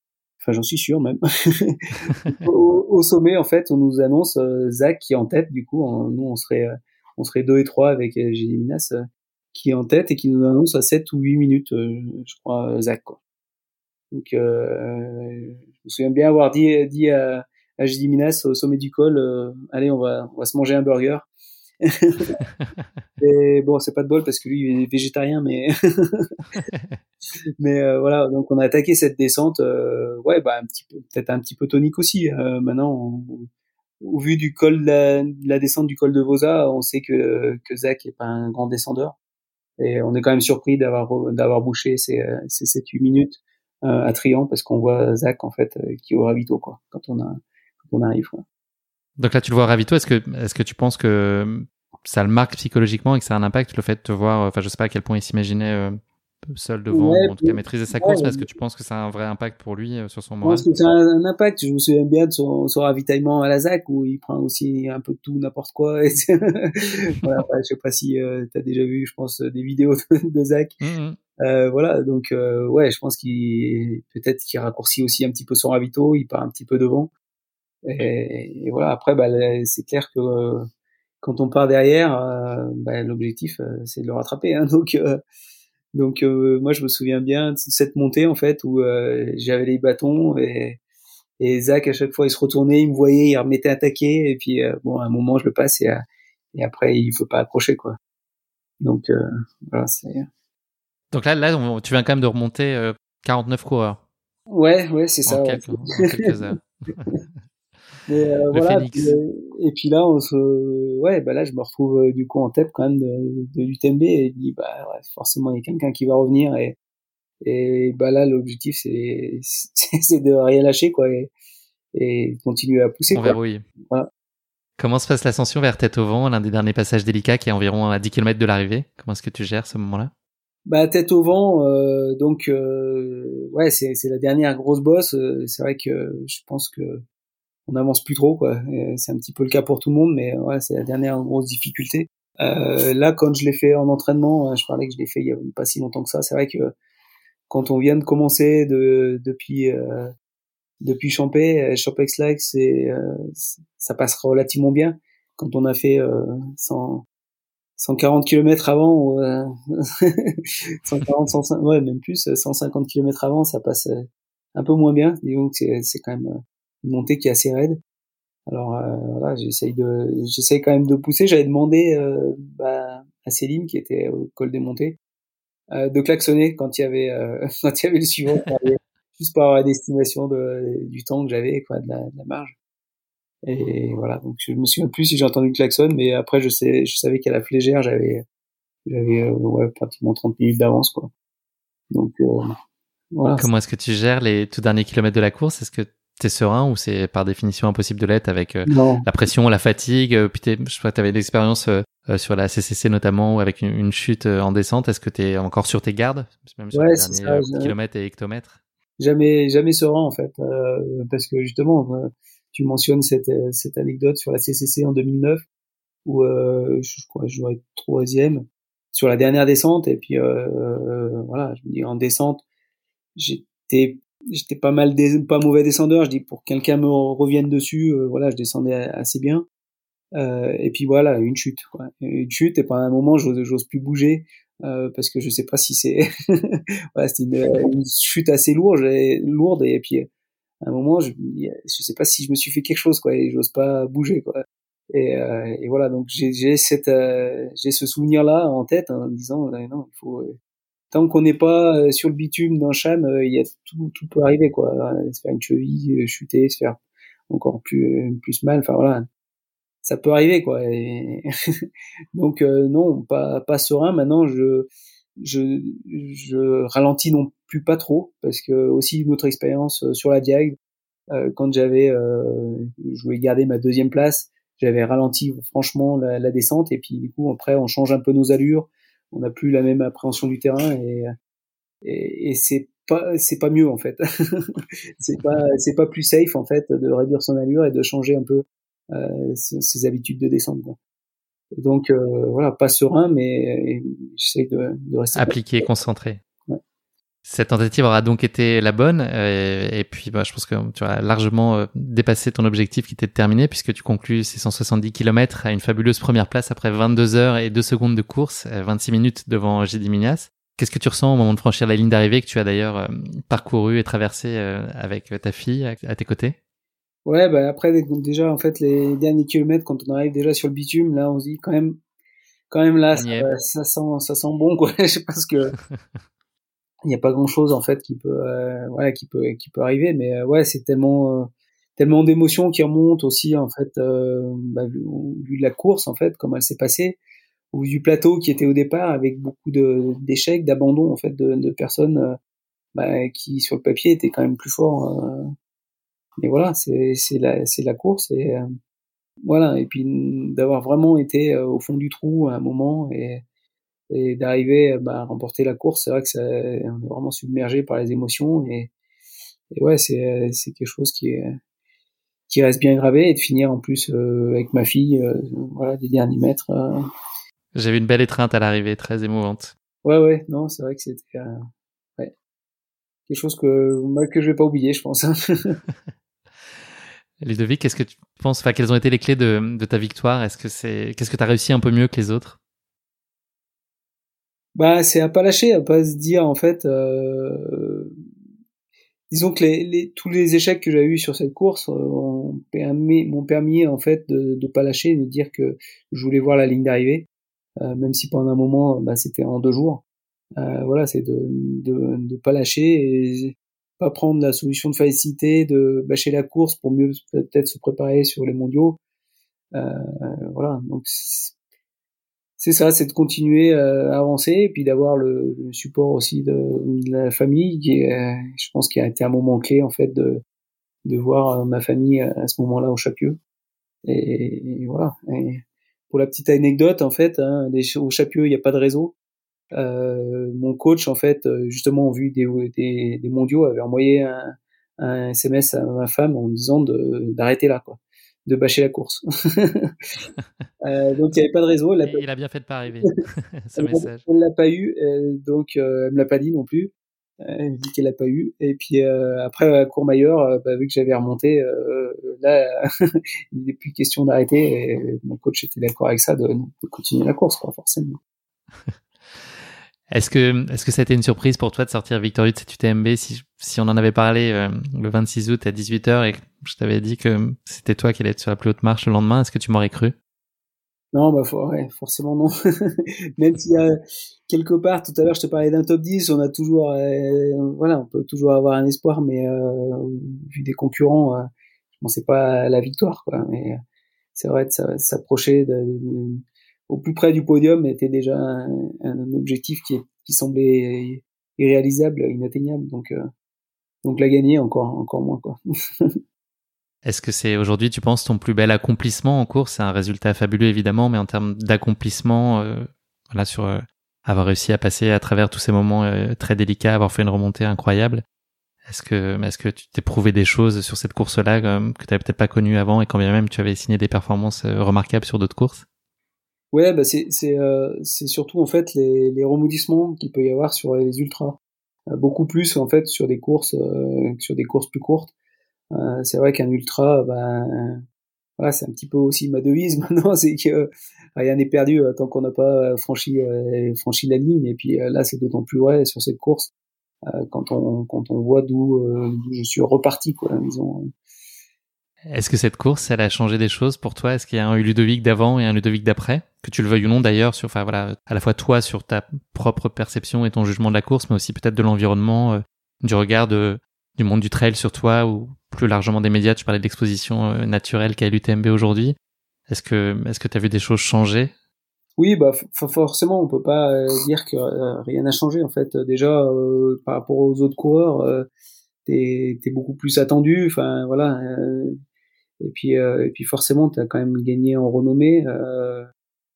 Speaker 1: Enfin, j'en suis sûr même. <laughs> au, au, sommet, en fait, on nous annonce Zach qui est en tête. Du coup, nous, on serait, on serait deux et trois avec Gédy Minas qui est en tête et qui nous annonce à 7 ou 8 minutes, euh, je crois, Zach. Quoi. Donc, euh, je me souviens bien avoir dit, dit à, à Minas au sommet du col, euh, allez, on va, on va se manger un burger. <laughs> et bon, c'est pas de bol parce que lui il est végétarien, mais <laughs> mais euh, voilà. Donc on a attaqué cette descente, euh, ouais, bah un petit peu, peut-être un petit peu tonique aussi. Euh, maintenant, au vu du col de la, de la, descente du col de Vosa, on sait que que Zach est pas un grand descendeur. Et on est quand même surpris d'avoir d'avoir bouché ces, ces 7-8 minutes euh, à Trian parce qu'on voit Zach en fait euh, qui est au ravito quoi quand on a arrive.
Speaker 2: Donc là tu le vois au ravito. Est-ce que est-ce que tu penses que ça le marque psychologiquement et que ça a un impact le fait de te voir. Enfin je sais pas à quel point il s'imaginait euh, seul devant, ou en tout cas maîtriser sa course, parce que tu penses que ça a un vrai impact pour lui sur son moral.
Speaker 1: Je pense que ça a un, impact. Je me souviens bien de son, son, ravitaillement à la ZAC où il prend aussi un peu de tout, n'importe quoi. <laughs> voilà, je sais pas si tu as déjà vu, je pense, des vidéos de, de Zach. Mmh, mmh. Euh, voilà, donc euh, ouais, je pense qu'il peut-être qu'il raccourcit aussi un petit peu son ravito, il part un petit peu devant. Et, et voilà, après, bah, c'est clair que euh, quand on part derrière, euh, bah, l'objectif c'est de le rattraper. Hein, <laughs> donc donc moi, je me souviens bien de cette montée en fait où j'avais les bâtons et et Zach à chaque fois il se retournait, il me voyait, il remettait taquet et puis bon à un moment je le passe et, et après il faut pas accrocher quoi. Donc voilà, c'est
Speaker 2: donc là, là tu viens quand même de remonter 49 euh, coureurs.
Speaker 1: Ouais, ouais, c'est ça.
Speaker 2: quelques, quelques heures. <laughs> <laughs>
Speaker 1: Euh, voilà, euh, et puis là, on se, ouais, bah là, je me retrouve du coup en tête quand même de, de l'UTMB et je dis, bah, ouais, forcément, il y a quelqu'un qui va revenir et, et bah là, l'objectif, c'est, <laughs> c'est de rien lâcher, quoi, et, et continuer à pousser.
Speaker 2: On verrouille. Voilà. Comment se passe l'ascension vers Tête au vent, l'un des derniers passages délicats qui est environ à 10 km de l'arrivée? Comment est-ce que tu gères ce moment-là?
Speaker 1: Bah tête au vent, euh, donc euh, ouais, c'est c'est la dernière grosse bosse. Euh, c'est vrai que je pense que on avance plus trop quoi. C'est un petit peu le cas pour tout le monde, mais ouais, c'est la dernière grosse difficulté. là, quand je l'ai fait en entraînement, je parlais que je l'ai fait il y a pas si longtemps que ça. C'est vrai que quand on vient de commencer de, depuis depuis Champé, Champex Like, c'est ça passe relativement bien. Quand on a fait sans 140 km avant, euh, <laughs> 140, 150, ouais, même plus, 150 km avant, ça passe euh, un peu moins bien. Disons que c'est quand même euh, montée qui est assez raide. Alors euh, voilà, j'essaye de, j'essaye quand même de pousser. J'avais demandé euh, bah, à Céline, qui était au col des montées, euh, de klaxonner quand il y avait, <laughs> quand il y avait le suivant, juste pour avoir une estimation de, du temps que j'avais, quoi, de la, de la marge. Et voilà, donc je me souviens plus si j'ai entendu le klaxon, mais après je sais, je savais qu'à la flégère j'avais, j'avais euh, ouais, pratiquement 30 minutes d'avance quoi. Donc euh, voilà.
Speaker 2: Comment est-ce que tu gères les tout derniers kilomètres de la course? Est-ce que tu es serein ou c'est par définition impossible de l'être avec euh, la pression, la fatigue Puis je crois que tu avais l'expérience sur la CCC notamment ou avec une, chute en descente. Est-ce que tu es encore sur tes gardes? Même sur
Speaker 1: les
Speaker 2: derniers kilomètres et hectomètres?
Speaker 1: Jamais, jamais serein en fait, parce que justement tu mentionnes cette, euh, cette anecdote sur la CCC en 2009 où euh, je, crois que je dois être troisième sur la dernière descente et puis euh, euh, voilà je me dis en descente j'étais j'étais pas mal pas mauvais descendeur je dis pour quelqu'un me revienne dessus euh, voilà je descendais assez bien euh, et puis voilà une chute quoi. une chute et pendant un moment j'ose plus bouger parce que je sais pas si c'est <laughs> voilà c'était une, chute assez lourde lourde et puis à un moment, je, je sais pas si je me suis fait quelque chose, quoi, et j'ose pas bouger, quoi. Et, euh, et voilà, donc j'ai cette, euh, j'ai ce souvenir-là en tête, en disant, euh, non, il faut, euh, tant qu'on n'est pas sur le bitume d'un cham, il y a tout, peut arriver, quoi. Se faire une cheville, chuter, se faire encore plus, plus mal, enfin voilà, ça peut arriver, quoi. <laughs> Donc non, pas, serein. Maintenant, je, je, je ralentis non plus pas trop parce que aussi une autre expérience euh, sur la Diag euh, quand j'avais euh, je voulais garder ma deuxième place j'avais ralenti franchement la, descente et puis du coup après on change un peu nos allures on n'a plus la même appréhension du terrain et c'est pas c'est pas mieux en fait <laughs> c'est pas c'est pas plus safe en fait de réduire son allure et de changer un peu euh, ses habitudes de descente quoi. Donc euh, voilà, pas serein, mais j'essaie de, de, rester
Speaker 2: appliqué, concentré. Cette tentative aura donc été la bonne, euh, et, puis bah, je pense que tu as largement euh, dépassé ton objectif qui était de terminer, puisque tu conclus ces 170 km à une fabuleuse première place après 22 heures et 2 secondes de course, 26 minutes devant J.D. Mignas. Qu'est-ce que tu ressens au moment de franchir la ligne d'arrivée que tu as d'ailleurs parcouru et traversé avec ta fille à tes côtés?
Speaker 1: Ouais, bah après déjà en fait les derniers kilomètres quand on arrive déjà sur le bitume, là on se dit quand même, quand même là ça, ça, sent ça sent bon quoi. <laughs> Je pense que <laughs> il n'y a pas grand chose en fait qui peut euh, ouais qui peut qui peut arriver, mais euh, ouais c'est tellement euh, tellement d'émotions qui remontent aussi en fait euh, bah, vu, de la course en fait comment elle s'est passée, vu du plateau qui était au départ avec beaucoup de d'échecs, d'abandon en fait de, de personnes bah, qui sur le papier étaient quand même plus forts mais voilà, c'est c'est la c'est la course et euh, voilà et puis d'avoir vraiment été euh, au fond du trou à un moment et et d'arriver bah, à remporter la course, c'est vrai que ça, on est vraiment submergé par les émotions et, et ouais, c'est c'est quelque chose qui est qui reste bien gravé et de finir en plus euh, avec ma fille, euh, voilà, des derniers mètres. Euh.
Speaker 2: J'avais une belle étreinte à l'arrivée, très émouvante.
Speaker 1: Ouais, ouais, non, c'est vrai que c'était ouais. quelque chose que que je vais pas oublier, je pense. <laughs>
Speaker 2: Ludovic, qu'est-ce que tu penses? Enfin, quelles ont été les clés de, de ta victoire? Est-ce que c'est qu'est-ce que tu as réussi un peu mieux que les autres?
Speaker 1: Bah, c'est à pas lâcher, à pas se dire en fait. Euh, disons que les, les, tous les échecs que j'ai eu sur cette course m'ont permis, permis en fait de ne pas lâcher, de dire que je voulais voir la ligne d'arrivée, euh, même si pendant un moment bah, c'était en deux jours. Euh, voilà, c'est de, de de pas lâcher et pas prendre la solution de facilité de bâcher la course pour mieux peut-être se préparer sur les mondiaux. Euh, voilà, donc c'est ça, c'est de continuer euh, à avancer et puis d'avoir le, support aussi de, la famille qui est, je pense qu'il a été un moment clé en fait de de voir euh, ma famille à ce moment-là au Chapieux. Et, voilà. Et pour la petite anecdote en fait, hein, au Chapieux il n'y a pas de réseau, euh, mon coach, en fait, euh, justement, en vue des, des, des mondiaux, avait envoyé un, un, SMS à ma femme en me disant d'arrêter là, quoi, de bâcher la course. <laughs> euh, donc il n'y avait pas de réseau.
Speaker 2: Elle il a bien fait de pas arriver <laughs> <laughs> ce message.
Speaker 1: Elle l'a pas eu, euh, donc euh, elle me l'a pas dit non plus. Elle dit qu'elle l'a pas eu. Et puis euh, après à Courmayeur, bah, vu que j'avais remonté, là il n'est plus question d'arrêter. Et mon coach était d'accord avec ça de, de continuer la course, quoi, forcément.
Speaker 2: Est-ce que, est-ce que ça a été une surprise pour toi de sortir victorieux de cette UTMB si, si on en avait parlé euh, le 26 août à 18h et je t'avais dit que c'était toi qui allais être sur la plus haute marche le lendemain, est-ce que tu m'aurais cru?
Speaker 1: Non, bah forcément non. <laughs> Même s'il y a quelque part, tout à l'heure je te parlais d'un top 10, on a toujours, euh, voilà, on peut toujours avoir un espoir, mais euh, vu des concurrents, euh, je pensais pas à la victoire, quoi. Mais c'est vrai de s'approcher au plus près du podium était déjà un, un objectif qui, qui, semblait irréalisable, inatteignable. Donc, euh, donc la gagner encore, encore moins quoi. <laughs>
Speaker 2: Est-ce que c'est aujourd'hui, tu penses, ton plus bel accomplissement en course? C'est un résultat fabuleux évidemment, mais en termes d'accomplissement, euh, voilà, sur euh, avoir réussi à passer à travers tous ces moments très délicats, avoir fait une remontée incroyable. Est-ce que, est-ce que tu t'es prouvé des choses sur cette course-là que tu n'avais peut-être pas connues avant et quand bien même tu avais signé des performances remarquables sur d'autres courses?
Speaker 1: Ouais, bah c'est euh, surtout en fait les remodissements qu'il peut y avoir sur les ultras, euh, beaucoup plus en fait euh, sur des courses plus courtes. C'est vrai qu'un ultra, ben voilà, c'est un petit peu aussi ma devise <laughs> maintenant, c'est que rien n'est perdu tant qu'on n'a pas franchi franchi la ligne. Et puis là, c'est d'autant plus vrai sur cette course quand on quand on voit d'où je suis reparti quoi. Disons,
Speaker 2: est-ce que cette course, elle a changé des choses pour toi? Est-ce qu'il y a un Ludovic d'avant et un Ludovic d'après? Que tu le veuilles ou non d'ailleurs, sur, enfin voilà, à la fois toi sur ta propre perception et ton jugement de la course, mais aussi peut-être de l'environnement, euh, du regard de, du monde du trail sur toi ou plus largement des médias. Tu parlais de l'exposition euh, naturelle qu'a l'UTMB aujourd'hui. Est-ce que est-ce que tu as vu des choses changer?
Speaker 1: Oui, bah forcément, on peut pas euh, dire que rien n'a changé en fait. Déjà par rapport aux autres coureurs, t'es es beaucoup plus attendu. Enfin voilà et puis, euh, et puis forcément, tu as quand même gagné en renommée, euh,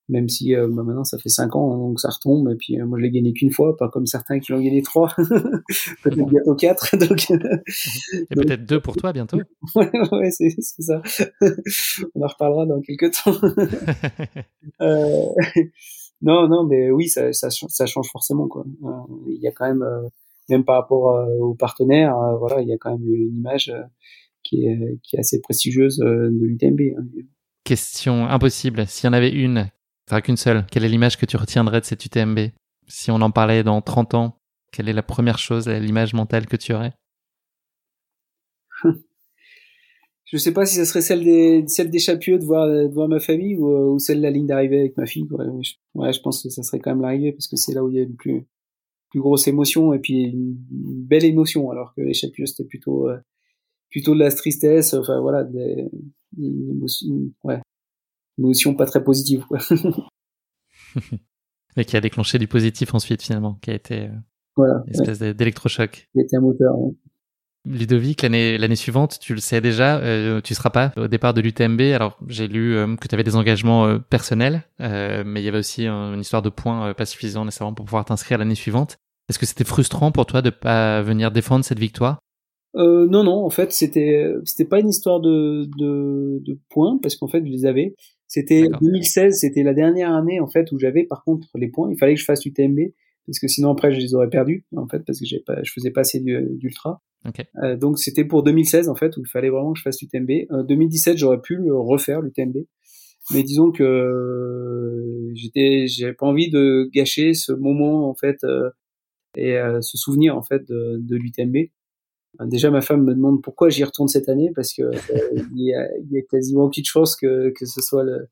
Speaker 1: même si euh, bah maintenant ça fait cinq ans, hein, donc ça retombe. Et puis moi, je l'ai gagné qu'une fois, pas comme certains qui l'ont gagné trois, <laughs> peut-être bientôt quatre. <laughs> Donc...
Speaker 2: et peut-être deux pour toi bientôt. <laughs>
Speaker 1: ouais, ouais c'est ça. On en reparlera dans quelques temps. non, non, mais oui, ça, ça, ça change forcément. Quoi. Il y a quand même, même par rapport aux partenaires, voilà, il y a quand même une image qui est, qui est assez prestigieuse euh, de l'UTMB. Hein.
Speaker 2: Question impossible. S'il y en avait une, enfin qu'une seule, quelle est l'image que tu retiendrais de cette UTMB Si on en parlait dans 30 ans, quelle est la première chose, l'image mentale que tu aurais?
Speaker 1: Je sais pas si ça serait celle des celle des Chapieux de voir de voir ma famille ou, euh, ou celle de la ligne d'arrivée avec ma fille. Ouais, je pense que ça serait quand même l'arrivée parce que c'est là où il y a une plus plus grosse émotion et puis une, belle émotion alors que les Chapieux c'était plutôt euh, plutôt de la tristesse, enfin voilà, des, une ouais, une émotion pas très positive. Quoi. <laughs>
Speaker 2: Mais qui a déclenché du positif ensuite finalement, qui a été euh,
Speaker 1: voilà,
Speaker 2: une espèce d'électrochoc.
Speaker 1: Qui a été un moteur. Ouais.
Speaker 2: Ludovic, l'année suivante, tu le sais déjà, euh, tu seras pas au départ de l'UTMB. Alors j'ai lu euh, que tu avais des engagements euh, personnels, mais il y avait aussi une histoire de points pas suffisants nécessairement pour pouvoir t'inscrire l'année suivante. Est-ce que c'était frustrant pour toi de pas venir défendre cette victoire?
Speaker 1: Non, non. En fait, c'était c'était pas une histoire de, de, de points parce qu'en fait je les avais. C'était 2016, c'était la dernière année en fait où j'avais par contre les points. Il fallait que je fasse l'UTMB parce que sinon après je les aurais perdus en fait parce que j'ai pas, je faisais pas assez d'ultra. Euh, donc c'était pour 2016 en fait où il fallait vraiment que je fasse l'UTMB. Euh, 2017 j'aurais pu le refaire l'UTMB, mais disons que euh, j'étais, j'avais pas envie de gâcher ce moment en fait euh, et euh, ce souvenir en fait de, de l'UTMB. Déjà ma femme me demande pourquoi j'y retourne cette année parce que <laughs> il y, a, il y a quasiment aucune chance que que ce soit le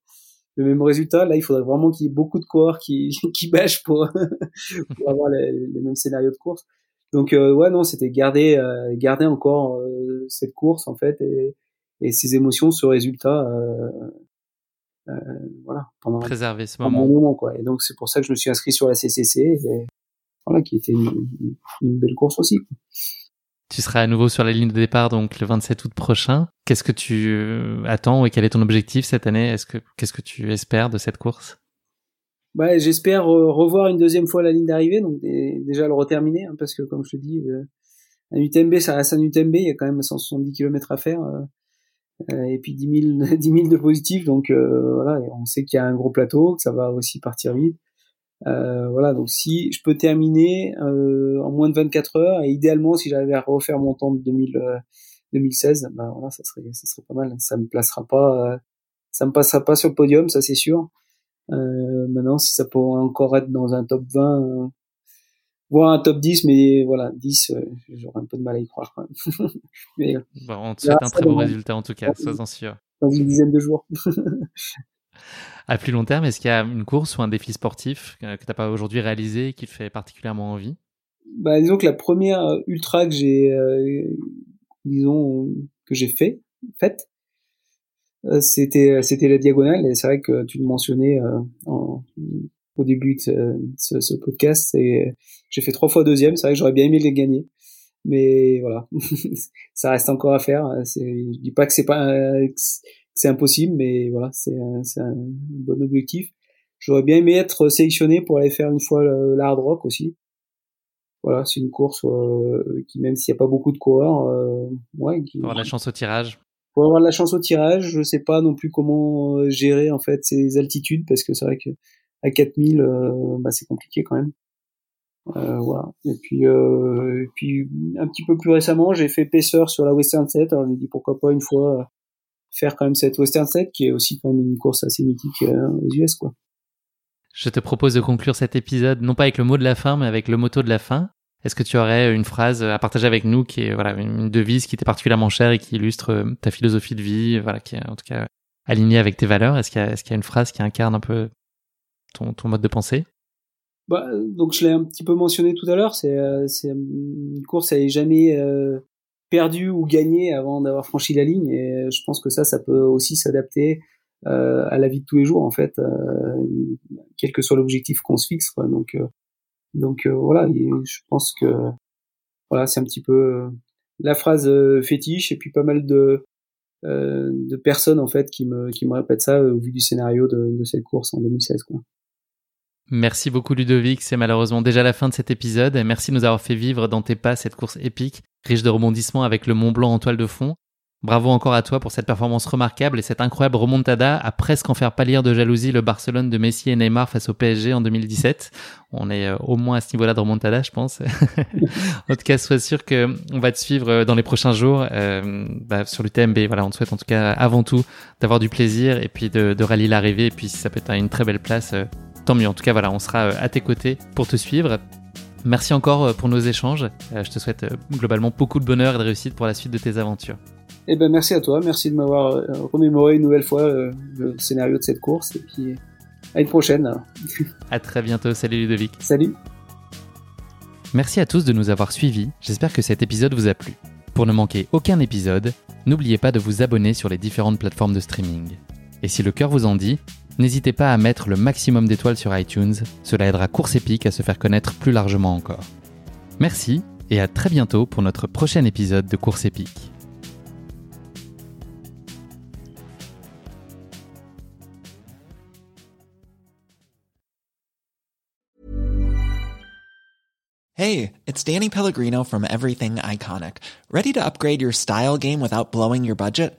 Speaker 1: le même résultat. Là, il faudrait vraiment qu'il y ait beaucoup de coureurs qui, <laughs> qui bâchent pour, <laughs> pour avoir les, les, mêmes scénarios de course. Donc, euh, ouais, non, c'était garder, euh, garder encore euh, cette course, en fait, et, et ces émotions, ce résultat, euh, euh, voilà,
Speaker 2: pendant, préserver ce
Speaker 1: moment. moment. quoi. Et donc, c'est pour ça que je me suis inscrit sur la CCC, et, voilà, qui était une, une belle course aussi. Quoi.
Speaker 2: Tu seras à nouveau sur la ligne de départ donc le 27 août prochain. Qu'est-ce que tu euh, attends et quel est ton objectif cette année? Est-ce que qu'est-ce que tu espères de cette course?
Speaker 1: Bah, j'espère revoir une deuxième fois la ligne d'arrivée, donc déjà le reterminer, hein, parce que comme je te dis, euh, un UTMB, ça reste un UTMB, il y a quand même 170 km à faire, euh, et puis 10 000, 10 000 de positifs, donc voilà, on sait qu'il y a un gros plateau, que ça va aussi partir vite. Euh, voilà, donc si je peux terminer euh, en moins de 24 heures, et idéalement si j'arrivais à refaire mon temps de 2000, 2016, euh, ben voilà, ça serait, ça serait pas mal. Ça me placera pas, euh, ça me passera pas sur le podium, ça c'est sûr. maintenant, si ça peut encore être dans un top 20, voire un top 10, mais voilà, 10, j'aurais un peu de mal à y croire quand même. <laughs>
Speaker 2: mais, bon, on te souhaite un très bon résultat en tout cas, sois-en sûr.
Speaker 1: Dans une dizaine de jours. <laughs>
Speaker 2: À plus long terme, est-ce qu'il y a une course ou un défi sportif que tu n'as pas aujourd'hui réalisé et qui te fait particulièrement envie?
Speaker 1: Bah, Disons que la première euh, ultra que j'ai, euh, disons, que j'ai fait, faite, euh, c'était c'était la diagonale. Et c'est vrai que tu le mentionnais en, au début de ce, ce podcast et j'ai fait trois fois deuxième. C'est vrai que j'aurais bien aimé les gagner. Mais voilà <laughs> ça reste encore à faire. Je dis pas que c'est pas c'est impossible, mais voilà, c'est un, un, bon objectif. J'aurais bien aimé être sélectionné pour aller faire une fois l'hard rock aussi. Voilà, c'est une course euh, qui, même s'il n'y a pas beaucoup de coureurs, euh, ouais,
Speaker 2: qui, pour avoir la chance au tirage.
Speaker 1: Pour avoir de la chance au tirage, je sais pas non plus comment euh, gérer en fait ces altitudes parce que c'est vrai que à 4000, euh, bah, c'est compliqué quand même. Euh, voilà. Et puis, et puis un petit peu plus récemment, j'ai fait paisseur sur la Western Set. Alors, je dit pourquoi pas une fois faire quand même cette Western Set qui est aussi quand même une course assez mythique euh, aux US quoi.
Speaker 2: Je te propose de conclure cet épisode non pas avec le mot de la fin mais avec le motto de la fin. Est-ce que tu aurais une phrase à partager avec nous qui est voilà une devise qui t'est particulièrement chère et qui illustre euh, ta philosophie de vie, voilà qui est en tout cas alignée avec tes valeurs? Est-ce qu'il y a y une phrase qui incarne un peu ton, ton mode de pensée?
Speaker 1: Bah, donc je l'ai un petit peu mentionné tout à l'heure, c'est euh, c'est une course elle est jamais perdu ou gagné avant d'avoir franchi la ligne. Et je pense que ça, ça peut aussi s'adapter euh, à la vie de tous les jours, en fait, euh, quel que soit l'objectif qu'on se fixe. Quoi. Donc, euh, donc euh, voilà, je pense que voilà, c'est un petit peu euh, la phrase fétiche et puis pas mal de de personnes en fait qui me qui me répètent ça au vu du scénario de, de cette course en 2016. Quoi.
Speaker 2: Merci beaucoup Ludovic, c'est malheureusement déjà la fin de cet épisode. Merci de nous avoir fait vivre dans tes pas cette course épique, riche de rebondissements avec le Mont Blanc en toile de fond. Bravo encore à toi pour cette performance remarquable et cette incroyable remontada à presque en faire pâlir de jalousie le Barcelone de Messi et Neymar face au PSG en 2017. On est euh, au moins à ce niveau-là de remontada, je pense. <laughs> en tout cas, sois sûr que on va te suivre euh, dans les prochains jours euh, bah, sur l'UTMB. Voilà, on te souhaite en tout cas avant tout d'avoir du plaisir et puis de, de rallier l'arrivée et puis si ça peut être une très belle place, tant mieux. En tout cas, voilà, on sera euh, à tes côtés pour te suivre. Merci encore euh, pour nos échanges. Euh, je te souhaite globalement beaucoup de bonheur et de réussite pour la suite de tes aventures.
Speaker 1: Eh ben, merci à toi. Merci de m'avoir remémoré une nouvelle fois le scénario de cette course. Et puis, à une prochaine. <laughs>
Speaker 2: à très bientôt. Salut Ludovic.
Speaker 1: Salut.
Speaker 2: Merci à tous de nous avoir suivis. J'espère que cet épisode vous a plu. Pour ne manquer aucun épisode, n'oubliez pas de vous abonner sur les différentes plateformes de streaming. Et si le cœur vous en dit, N'hésitez pas à mettre le maximum d'étoiles sur iTunes, cela aidera Course Épique à se faire connaître plus largement encore. Merci et à très bientôt pour notre prochain épisode de Course épique.
Speaker 3: Hey, it's Danny Pellegrino from Everything Iconic. Ready to upgrade your style game without blowing your budget?